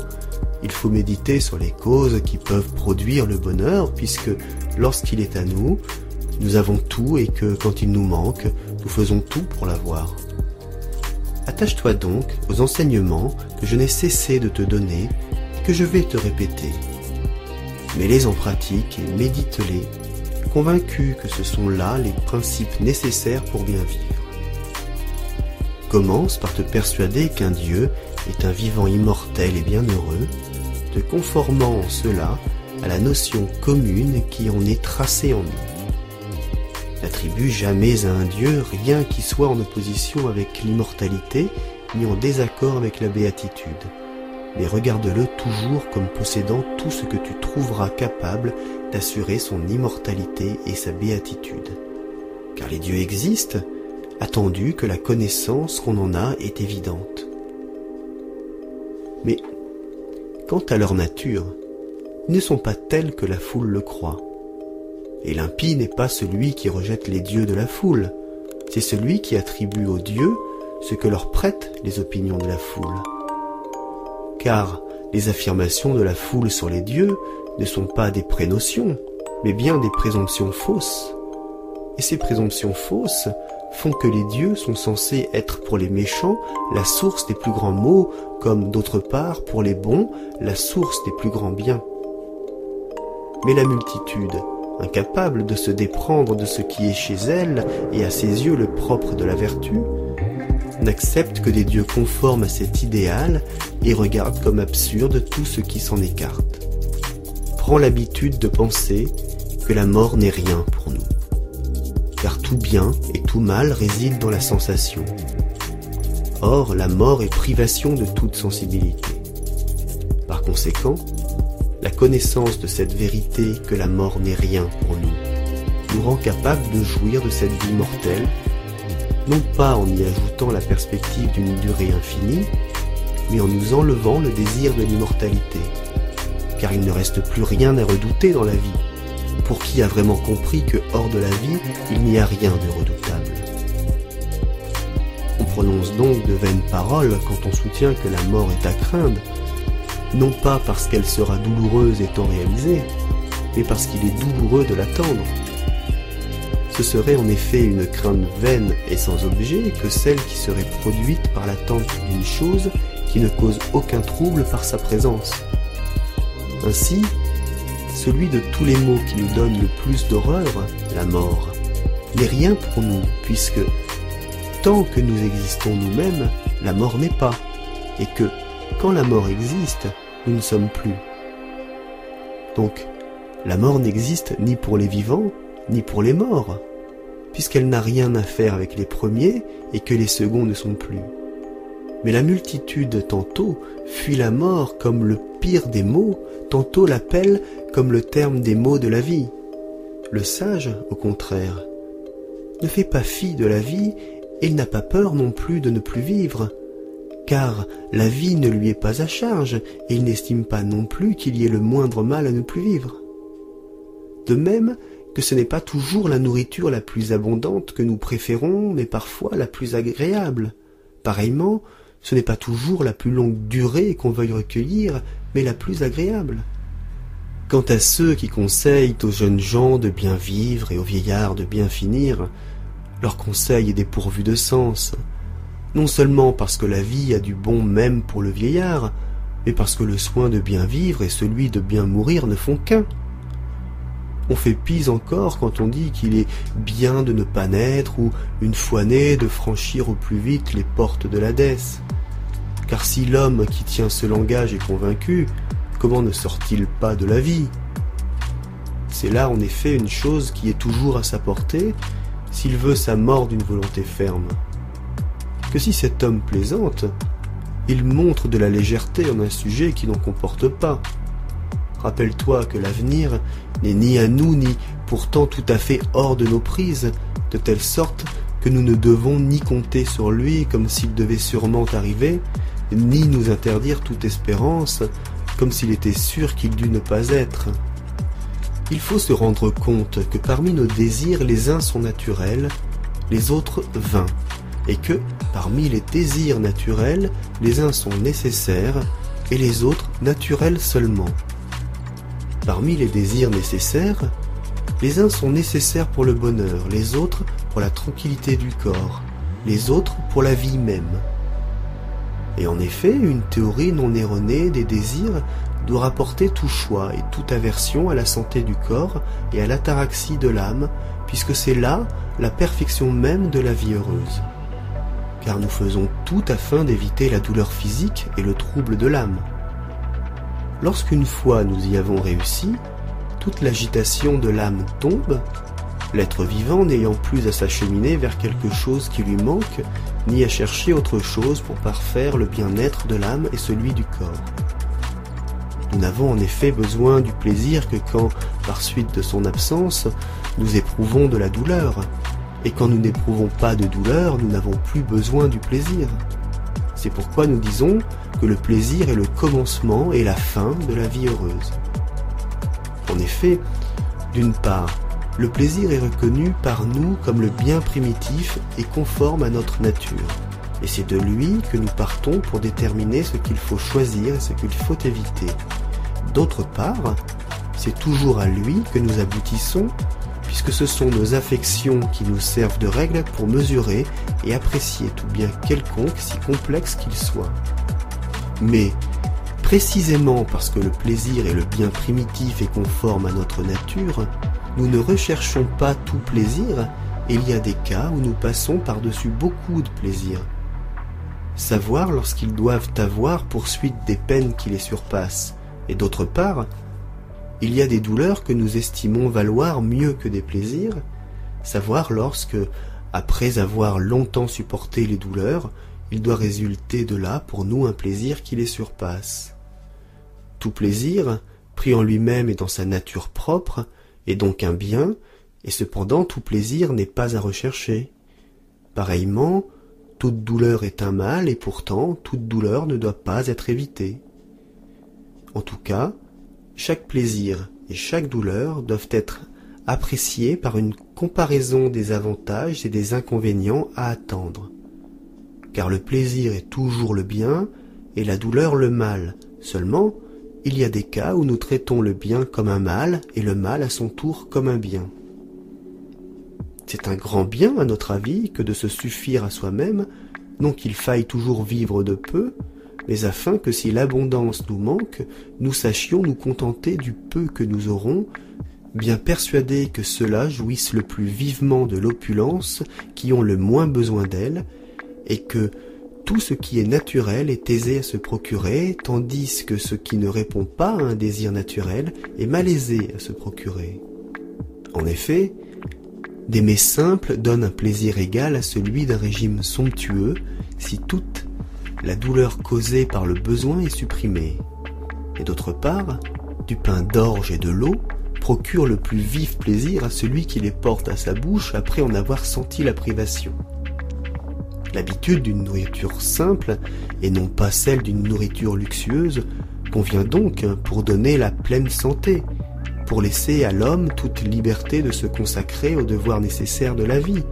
il faut méditer sur les causes qui peuvent produire le bonheur, puisque lorsqu'il est à nous, nous avons tout et que quand il nous manque, nous faisons tout pour l'avoir. Attache-toi donc aux enseignements que je n'ai cessé de te donner et que je vais te répéter. Mets-les en pratique et médite-les, convaincu que ce sont là les principes nécessaires pour bien vivre. Commence par te persuader qu'un Dieu est un vivant immortel et bienheureux, te conformant en cela à la notion commune qui en est tracée en nous. N'attribue jamais à un Dieu rien qui soit en opposition avec l'immortalité ni en désaccord avec la béatitude, mais regarde-le toujours comme possédant tout ce que tu trouveras capable d'assurer son immortalité et sa béatitude. Car les dieux existent, attendu que la connaissance qu'on en a est évidente. Mais quant à leur nature, ils ne sont pas tels que la foule le croit. Et l'impie n'est pas celui qui rejette les dieux de la foule, c'est celui qui attribue aux dieux ce que leur prêtent les opinions de la foule. Car les affirmations de la foule sur les dieux ne sont pas des prénotions, mais bien des présomptions fausses. Et ces présomptions fausses font que les dieux sont censés être pour les méchants la source des plus grands maux, comme d'autre part pour les bons la source des plus grands biens. Mais la multitude, incapable de se déprendre de ce qui est chez elle et à ses yeux le propre de la vertu, n'accepte que des dieux conformes à cet idéal et regarde comme absurde tout ce qui s'en écarte. Prends l'habitude de penser que la mort n'est rien pour nous, car tout bien et tout mal réside dans la sensation. Or, la mort est privation de toute sensibilité. Par conséquent, la connaissance de cette vérité que la mort n'est rien pour nous nous rend capable de jouir de cette vie mortelle, non pas en y ajoutant la perspective d'une durée infinie, mais en nous enlevant le désir de l'immortalité, car il ne reste plus rien à redouter dans la vie, pour qui a vraiment compris que hors de la vie, il n'y a rien de redoutable? On prononce donc de vaines paroles quand on soutient que la mort est à craindre, non pas parce qu'elle sera douloureuse étant réalisée, mais parce qu'il est douloureux de l'attendre. Ce serait en effet une crainte vaine et sans objet que celle qui serait produite par l'attente d'une chose qui ne cause aucun trouble par sa présence. Ainsi, celui de tous les maux qui nous donne le plus d'horreur, la mort, n'est rien pour nous, puisque tant que nous existons nous-mêmes, la mort n'est pas, et que quand la mort existe, nous ne sommes plus. Donc, la mort n'existe ni pour les vivants, ni pour les morts. puisqu'elle n'a rien à faire avec les premiers et que les seconds ne sont plus. Mais la multitude tantôt fuit la mort comme le pire des maux, tantôt l'appelle comme le terme des maux de la vie. Le sage, au contraire, ne fait pas fi de la vie et il n'a pas peur non plus de ne plus vivre, car la vie ne lui est pas à charge et il n'estime pas non plus qu'il y ait le moindre mal à ne plus vivre. De même que ce n'est pas toujours la nourriture la plus abondante que nous préférons, mais parfois la plus agréable. Pareillement, ce n'est pas toujours la plus longue durée qu'on veuille recueillir, mais la plus agréable. Quant à ceux qui conseillent aux jeunes gens de bien vivre et aux vieillards de bien finir, leur conseil est dépourvu de sens, non seulement parce que la vie a du bon même pour le vieillard, mais parce que le soin de bien vivre et celui de bien mourir ne font qu'un. On fait pis encore quand on dit qu'il est bien de ne pas naître ou, une fois né, de franchir au plus vite les portes de l'Hadès. Car si l'homme qui tient ce langage est convaincu, comment ne sort-il pas de la vie? C'est là en effet une chose qui est toujours à sa portée, s'il veut sa mort d'une volonté ferme. Que si cet homme plaisante, il montre de la légèreté en un sujet qui n'en comporte pas. Rappelle-toi que l'avenir n'est ni à nous ni pourtant tout à fait hors de nos prises, de telle sorte que nous ne devons ni compter sur lui comme s'il devait sûrement arriver, ni nous interdire toute espérance comme s'il était sûr qu'il dût ne pas être. Il faut se rendre compte que parmi nos désirs les uns sont naturels, les autres vains, et que, parmi les désirs naturels, les uns sont nécessaires et les autres naturels seulement. Parmi les désirs nécessaires, les uns sont nécessaires pour le bonheur, les autres pour la tranquillité du corps, les autres pour la vie même. Et en effet, une théorie non erronée des désirs doit rapporter tout choix et toute aversion à la santé du corps et à l'ataraxie de l'âme, puisque c'est là la perfection même de la vie heureuse. Car nous faisons tout afin d'éviter la douleur physique et le trouble de l'âme. Lorsqu'une fois nous y avons réussi, toute l'agitation de l'âme tombe, l'être vivant n'ayant plus à s'acheminer vers quelque chose qui lui manque, ni à chercher autre chose pour parfaire le bien-être de l'âme et celui du corps. Nous n'avons en effet besoin du plaisir que quand, par suite de son absence, nous éprouvons de la douleur, et quand nous n'éprouvons pas de douleur, nous n'avons plus besoin du plaisir. C'est pourquoi nous disons que le plaisir est le commencement et la fin de la vie heureuse. En effet, d'une part, le plaisir est reconnu par nous comme le bien primitif et conforme à notre nature. Et c'est de lui que nous partons pour déterminer ce qu'il faut choisir et ce qu'il faut éviter. D'autre part, c'est toujours à lui que nous aboutissons, puisque ce sont nos affections qui nous servent de règle pour mesurer et apprécier tout bien quelconque, si complexe qu'il soit. Mais, précisément parce que le plaisir est le bien primitif et conforme à notre nature, nous ne recherchons pas tout plaisir, et il y a des cas où nous passons par-dessus beaucoup de plaisir. Savoir lorsqu'ils doivent avoir poursuite des peines qui les surpassent, et d'autre part, il y a des douleurs que nous estimons valoir mieux que des plaisirs, savoir lorsque, après avoir longtemps supporté les douleurs, il doit résulter de là pour nous un plaisir qui les surpasse. Tout plaisir, pris en lui-même et dans sa nature propre, est donc un bien, et cependant tout plaisir n'est pas à rechercher. Pareillement, toute douleur est un mal, et pourtant toute douleur ne doit pas être évitée. En tout cas, chaque plaisir et chaque douleur doivent être appréciés par une comparaison des avantages et des inconvénients à attendre. Car le plaisir est toujours le bien et la douleur le mal. Seulement, il y a des cas où nous traitons le bien comme un mal et le mal à son tour comme un bien. C'est un grand bien, à notre avis, que de se suffire à soi-même, non qu'il faille toujours vivre de peu, mais afin que si l'abondance nous manque, nous sachions nous contenter du peu que nous aurons, bien persuadés que ceux-là jouissent le plus vivement de l'opulence, qui ont le moins besoin d'elle, et que tout ce qui est naturel est aisé à se procurer, tandis que ce qui ne répond pas à un désir naturel est malaisé à se procurer. En effet, D'aimer simple donne un plaisir égal à celui d'un régime somptueux si toute la douleur causée par le besoin est supprimée. Et d'autre part, du pain d'orge et de l'eau procure le plus vif plaisir à celui qui les porte à sa bouche après en avoir senti la privation. L'habitude d'une nourriture simple et non pas celle d'une nourriture luxueuse convient donc pour donner la pleine santé, pour laisser à l'homme toute liberté de se consacrer aux devoirs nécessaires de la vie,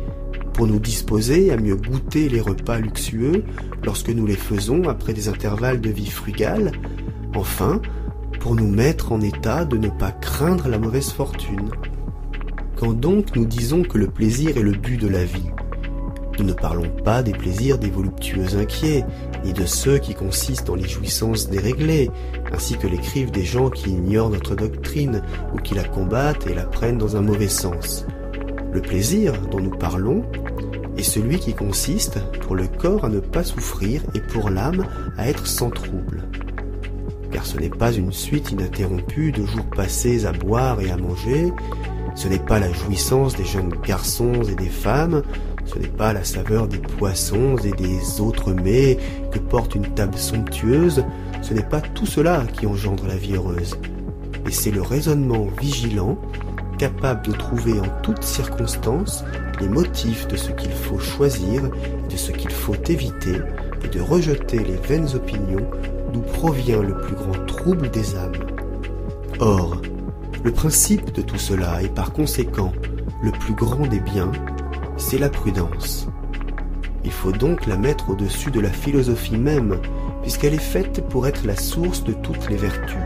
pour nous disposer à mieux goûter les repas luxueux lorsque nous les faisons après des intervalles de vie frugale, enfin, pour nous mettre en état de ne pas craindre la mauvaise fortune. Quand donc nous disons que le plaisir est le but de la vie, nous ne parlons pas des plaisirs des voluptueux inquiets, ni de ceux qui consistent dans les jouissances déréglées, ainsi que l'écrivent des gens qui ignorent notre doctrine ou qui la combattent et la prennent dans un mauvais sens. Le plaisir dont nous parlons est celui qui consiste pour le corps à ne pas souffrir et pour l'âme à être sans trouble. Car ce n'est pas une suite ininterrompue de jours passés à boire et à manger, ce n'est pas la jouissance des jeunes garçons et des femmes, ce n'est pas la saveur des poissons et des autres mets que porte une table somptueuse, ce n'est pas tout cela qui engendre la vie heureuse. Et c'est le raisonnement vigilant, capable de trouver en toutes circonstances les motifs de ce qu'il faut choisir, de ce qu'il faut éviter, et de rejeter les vaines opinions d'où provient le plus grand trouble des âmes. Or, le principe de tout cela est par conséquent le plus grand des biens, c'est la prudence. Il faut donc la mettre au-dessus de la philosophie même, puisqu'elle est faite pour être la source de toutes les vertus,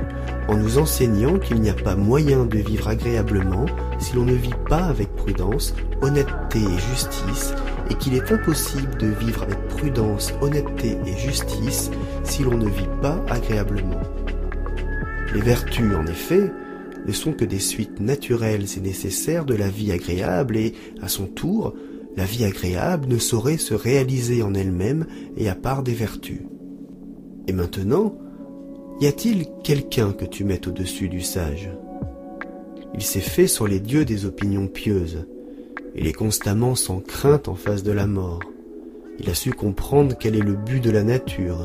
en nous enseignant qu'il n'y a pas moyen de vivre agréablement si l'on ne vit pas avec prudence, honnêteté et justice, et qu'il est impossible de vivre avec prudence, honnêteté et justice si l'on ne vit pas agréablement. Les vertus, en effet, ne sont que des suites naturelles et nécessaires de la vie agréable et, à son tour, la vie agréable ne saurait se réaliser en elle-même et à part des vertus. Et maintenant, y a-t-il quelqu'un que tu mettes au-dessus du sage? Il s'est fait sur les dieux des opinions pieuses. Il est constamment sans crainte en face de la mort. Il a su comprendre quel est le but de la nature,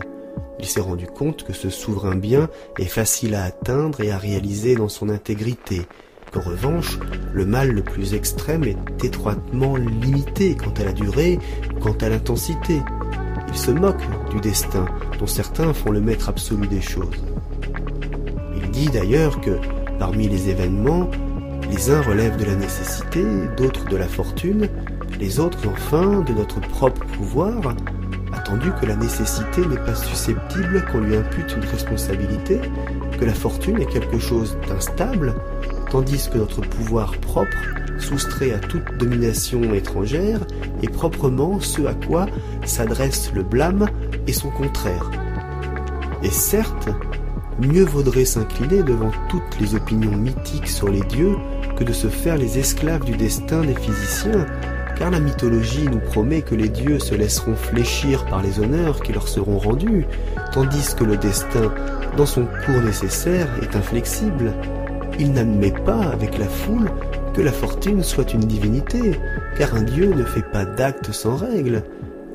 il s'est rendu compte que ce souverain bien est facile à atteindre et à réaliser dans son intégrité, qu'en revanche, le mal le plus extrême est étroitement limité quant à la durée, quant à l'intensité. Il se moque du destin, dont certains font le maître absolu des choses. Il dit d'ailleurs que, parmi les événements, les uns relèvent de la nécessité, d'autres de la fortune, les autres enfin de notre propre pouvoir, attendu que la nécessité n'est pas susceptible qu'on lui impute une responsabilité, que la fortune est quelque chose d'instable, tandis que notre pouvoir propre, soustrait à toute domination étrangère, est proprement ce à quoi s'adresse le blâme et son contraire. Et certes, mieux vaudrait s'incliner devant toutes les opinions mythiques sur les dieux que de se faire les esclaves du destin des physiciens, car la mythologie nous promet que les dieux se laisseront fléchir par les honneurs qui leur seront rendus, tandis que le destin, dans son cours nécessaire, est inflexible. Il n'admet pas avec la foule que la fortune soit une divinité, car un dieu ne fait pas d'actes sans règle,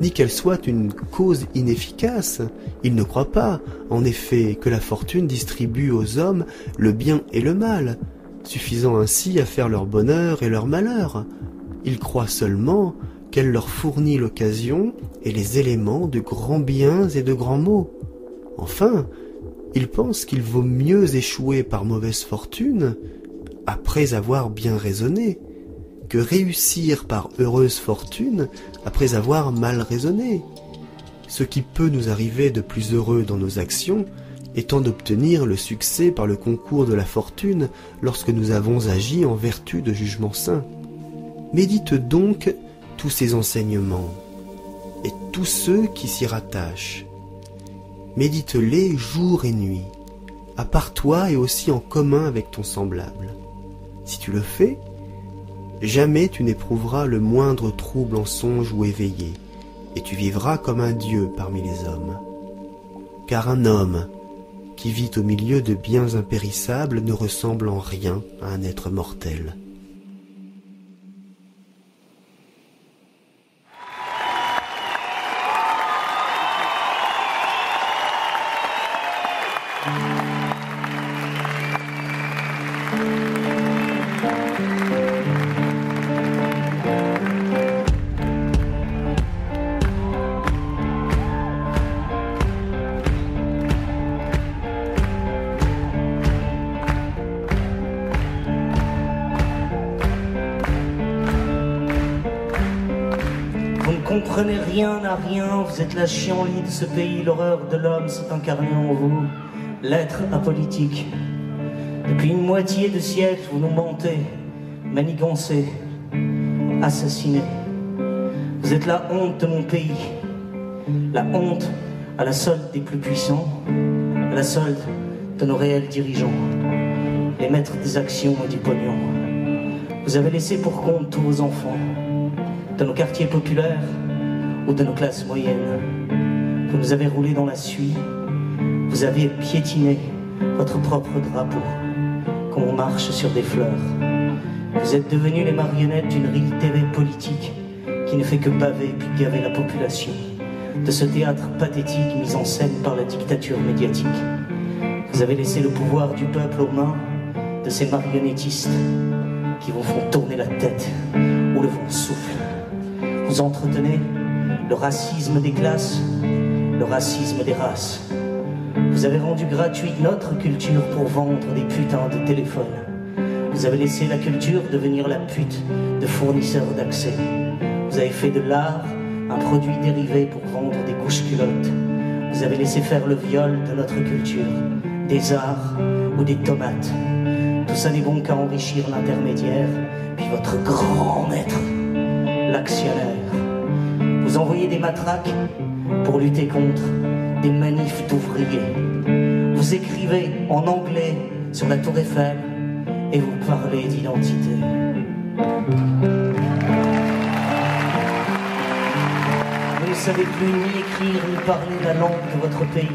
ni qu'elle soit une cause inefficace. Il ne croit pas, en effet, que la fortune distribue aux hommes le bien et le mal, suffisant ainsi à faire leur bonheur et leur malheur. Il croit seulement qu'elle leur fournit l'occasion et les éléments de grands biens et de grands maux. Enfin, il pense qu'il vaut mieux échouer par mauvaise fortune, après avoir bien raisonné, que réussir par heureuse fortune après avoir mal raisonné. Ce qui peut nous arriver de plus heureux dans nos actions étant d'obtenir le succès par le concours de la fortune lorsque nous avons agi en vertu de jugements saints. Médite donc tous ces enseignements et tous ceux qui s'y rattachent. Médite-les jour et nuit, à part toi et aussi en commun avec ton semblable. Si tu le fais, jamais tu n'éprouveras le moindre trouble en songe ou éveillé, et tu vivras comme un Dieu parmi les hommes. Car un homme qui vit au milieu de biens impérissables ne ressemble en rien à un être mortel. Êtes la chienlit de ce pays, l'horreur de l'homme s'est incarnée en vous, l'être apolitique. Depuis une moitié de siècle, vous nous mentez, manigancez, assassinez. Vous êtes la honte de mon pays, la honte à la solde des plus puissants, à la solde de nos réels dirigeants, les maîtres des actions et du pognon. Vous avez laissé pour compte tous vos enfants, de nos quartiers populaires ou de nos classes moyennes. Vous nous avez roulés dans la suie, vous avez piétiné votre propre drapeau, comme on marche sur des fleurs. Vous êtes devenus les marionnettes d'une rille TV politique qui ne fait que baver puis gaver la population de ce théâtre pathétique mis en scène par la dictature médiatique. Vous avez laissé le pouvoir du peuple aux mains de ces marionnettistes qui vous font tourner la tête où le vent souffle. Vous entretenez le racisme des classes, le racisme des races. Vous avez rendu gratuite notre culture pour vendre des putains de téléphones. Vous avez laissé la culture devenir la pute de fournisseurs d'accès. Vous avez fait de l'art un produit dérivé pour vendre des couches culottes. Vous avez laissé faire le viol de notre culture, des arts ou des tomates. Tout ça n'est bon qu'à enrichir l'intermédiaire, puis votre grand maître, l'actionnaire. Vous envoyez des matraques pour lutter contre des manifs d'ouvriers. Vous écrivez en anglais sur la tour Eiffel et vous parlez d'identité. Vous ne savez plus ni écrire ni parler la langue de votre pays.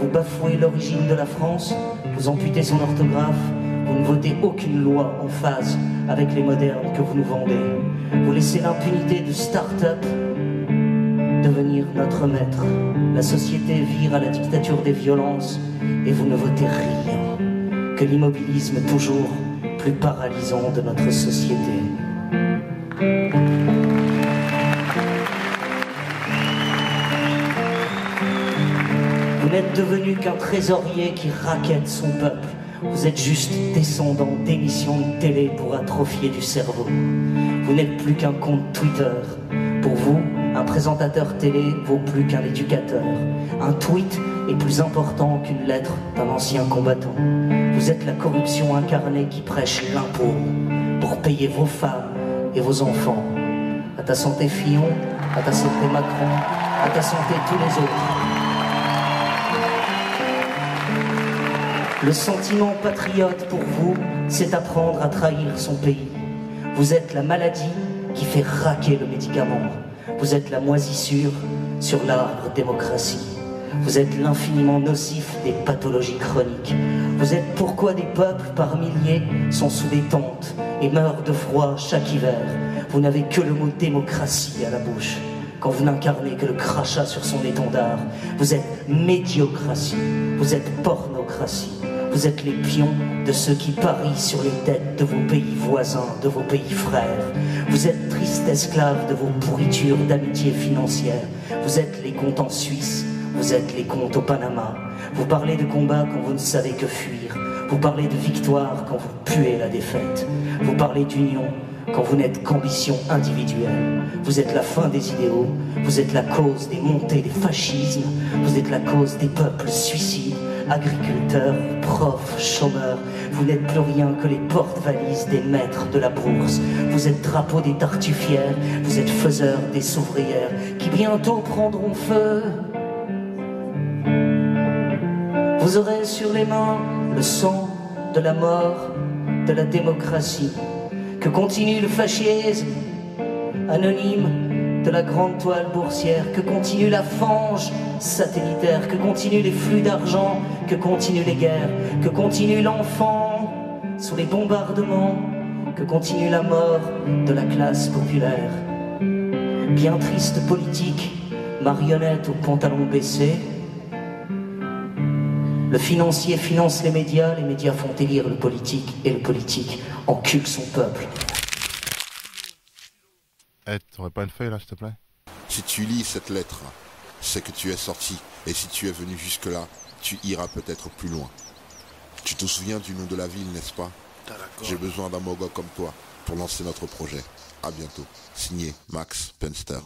Vous bafouez l'origine de la France, vous amputez son orthographe, vous ne votez aucune loi en phase avec les modernes que vous nous vendez. Vous laissez l'impunité de start-up devenir notre maître. La société vire à la dictature des violences et vous ne votez rien que l'immobilisme toujours plus paralysant de notre société. Vous n'êtes devenu qu'un trésorier qui raquette son peuple. Vous êtes juste descendant d'émissions de télé pour atrophier du cerveau. Vous n'êtes plus qu'un compte Twitter. Pour vous, présentateur télé vaut plus qu'un éducateur. Un tweet est plus important qu'une lettre d'un ancien combattant. Vous êtes la corruption incarnée qui prêche l'impôt pour payer vos femmes et vos enfants. À ta santé Fillon, à ta santé Macron, à ta santé tous les autres. Le sentiment patriote pour vous, c'est apprendre à trahir son pays. Vous êtes la maladie qui fait raquer le médicament. Vous êtes la moisissure sur l'arbre démocratie. Vous êtes l'infiniment nocif des pathologies chroniques. Vous êtes pourquoi des peuples par milliers sont sous des tentes et meurent de froid chaque hiver. Vous n'avez que le mot démocratie à la bouche quand vous n'incarnez que le crachat sur son étendard. Vous êtes médiocratie, vous êtes pornocratie. Vous êtes les pions de ceux qui parient sur les têtes de vos pays voisins, de vos pays frères. Vous êtes triste esclave de vos pourritures d'amitié financière. Vous êtes les comptes en Suisse, vous êtes les comptes au Panama. Vous parlez de combat quand vous ne savez que fuir. Vous parlez de victoire quand vous puez la défaite. Vous parlez d'union quand vous n'êtes qu'ambition individuelle. Vous êtes la fin des idéaux, vous êtes la cause des montées des fascismes, vous êtes la cause des peuples suicides, agriculteurs, profs, chômeurs. Vous n'êtes plus rien que les porte-valises des maîtres de la bourse. Vous êtes drapeau des tartufières, vous êtes faiseurs des ouvrières qui bientôt prendront feu. Vous aurez sur les mains le sang de la mort, de la démocratie. Que continue le fascisme anonyme de la grande toile boursière, que continue la fange satellitaire, que continuent les flux d'argent, que continuent les guerres, que continue l'enfant sous les bombardements, que continue la mort de la classe populaire. Bien triste politique, marionnette aux pantalons baissés, Le financier finance les médias, les médias font élire le politique et le politique encule son peuple. Eh, t'aurais pas une feuille là, s'il te plaît? Si tu lis cette lettre, c'est que tu es sorti. Et si tu es venu jusque-là, tu iras peut-être plus loin. Tu te souviens du nom de la ville, n'est-ce pas? J'ai besoin d'un mogo comme toi pour lancer notre projet. À bientôt. Signé Max Penster.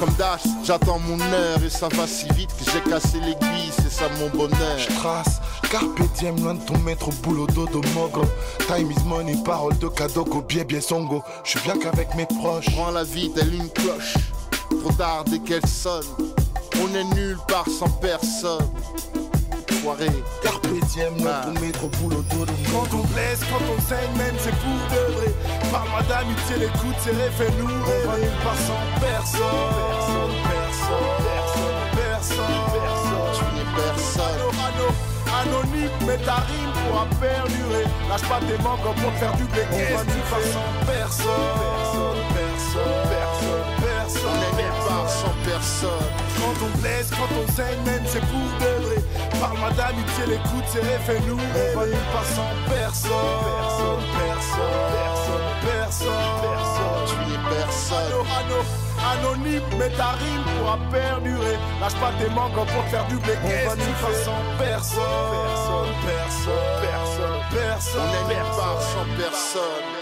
Comme Dash, j'attends mon heure et ça va si vite que j'ai cassé l'aiguille, c'est ça mon bonheur. Je trace, carpe diem, loin de ton maître boulot dodo mogro. Time is money, parole de Kadoko, bien bien songo. Je suis bien qu'avec mes proches. Prends la vie telle une cloche, trop tard dès qu'elle sonne. On est nulle part sans personne. Foiré. Carpe diem, de ton maître boulot dodo Quand on blesse, quand on saigne, même c'est pour de vrai. Parle-moi d'amitié, l'écoute, c'est nous va nulle part sans personne. Personne, personne, personne, personne. Tu n'es personne. Ano, ano, anonyme, mais ta rime pourra perdurer. Lâche pas tes manques pour te faire du blé. On va nulle part sans personne? Personne, personne, personne, personne. On est nulle part sans personne. Quand on blesse, quand on saigne, même c'est pour de vrai. Parle-moi d'amitié, l'écoute, c'est fait nous On va nulle part sans personne. Personne, personne, personne, personne, personne. Tu n'es personne. Ano, ano, anonyme, mais ta rime pourra perdurer. Lâche pas tes manques pour faire du blé. On va nulle part sans personne. Personne, personne, personne, personne. On est nulle part sans personne.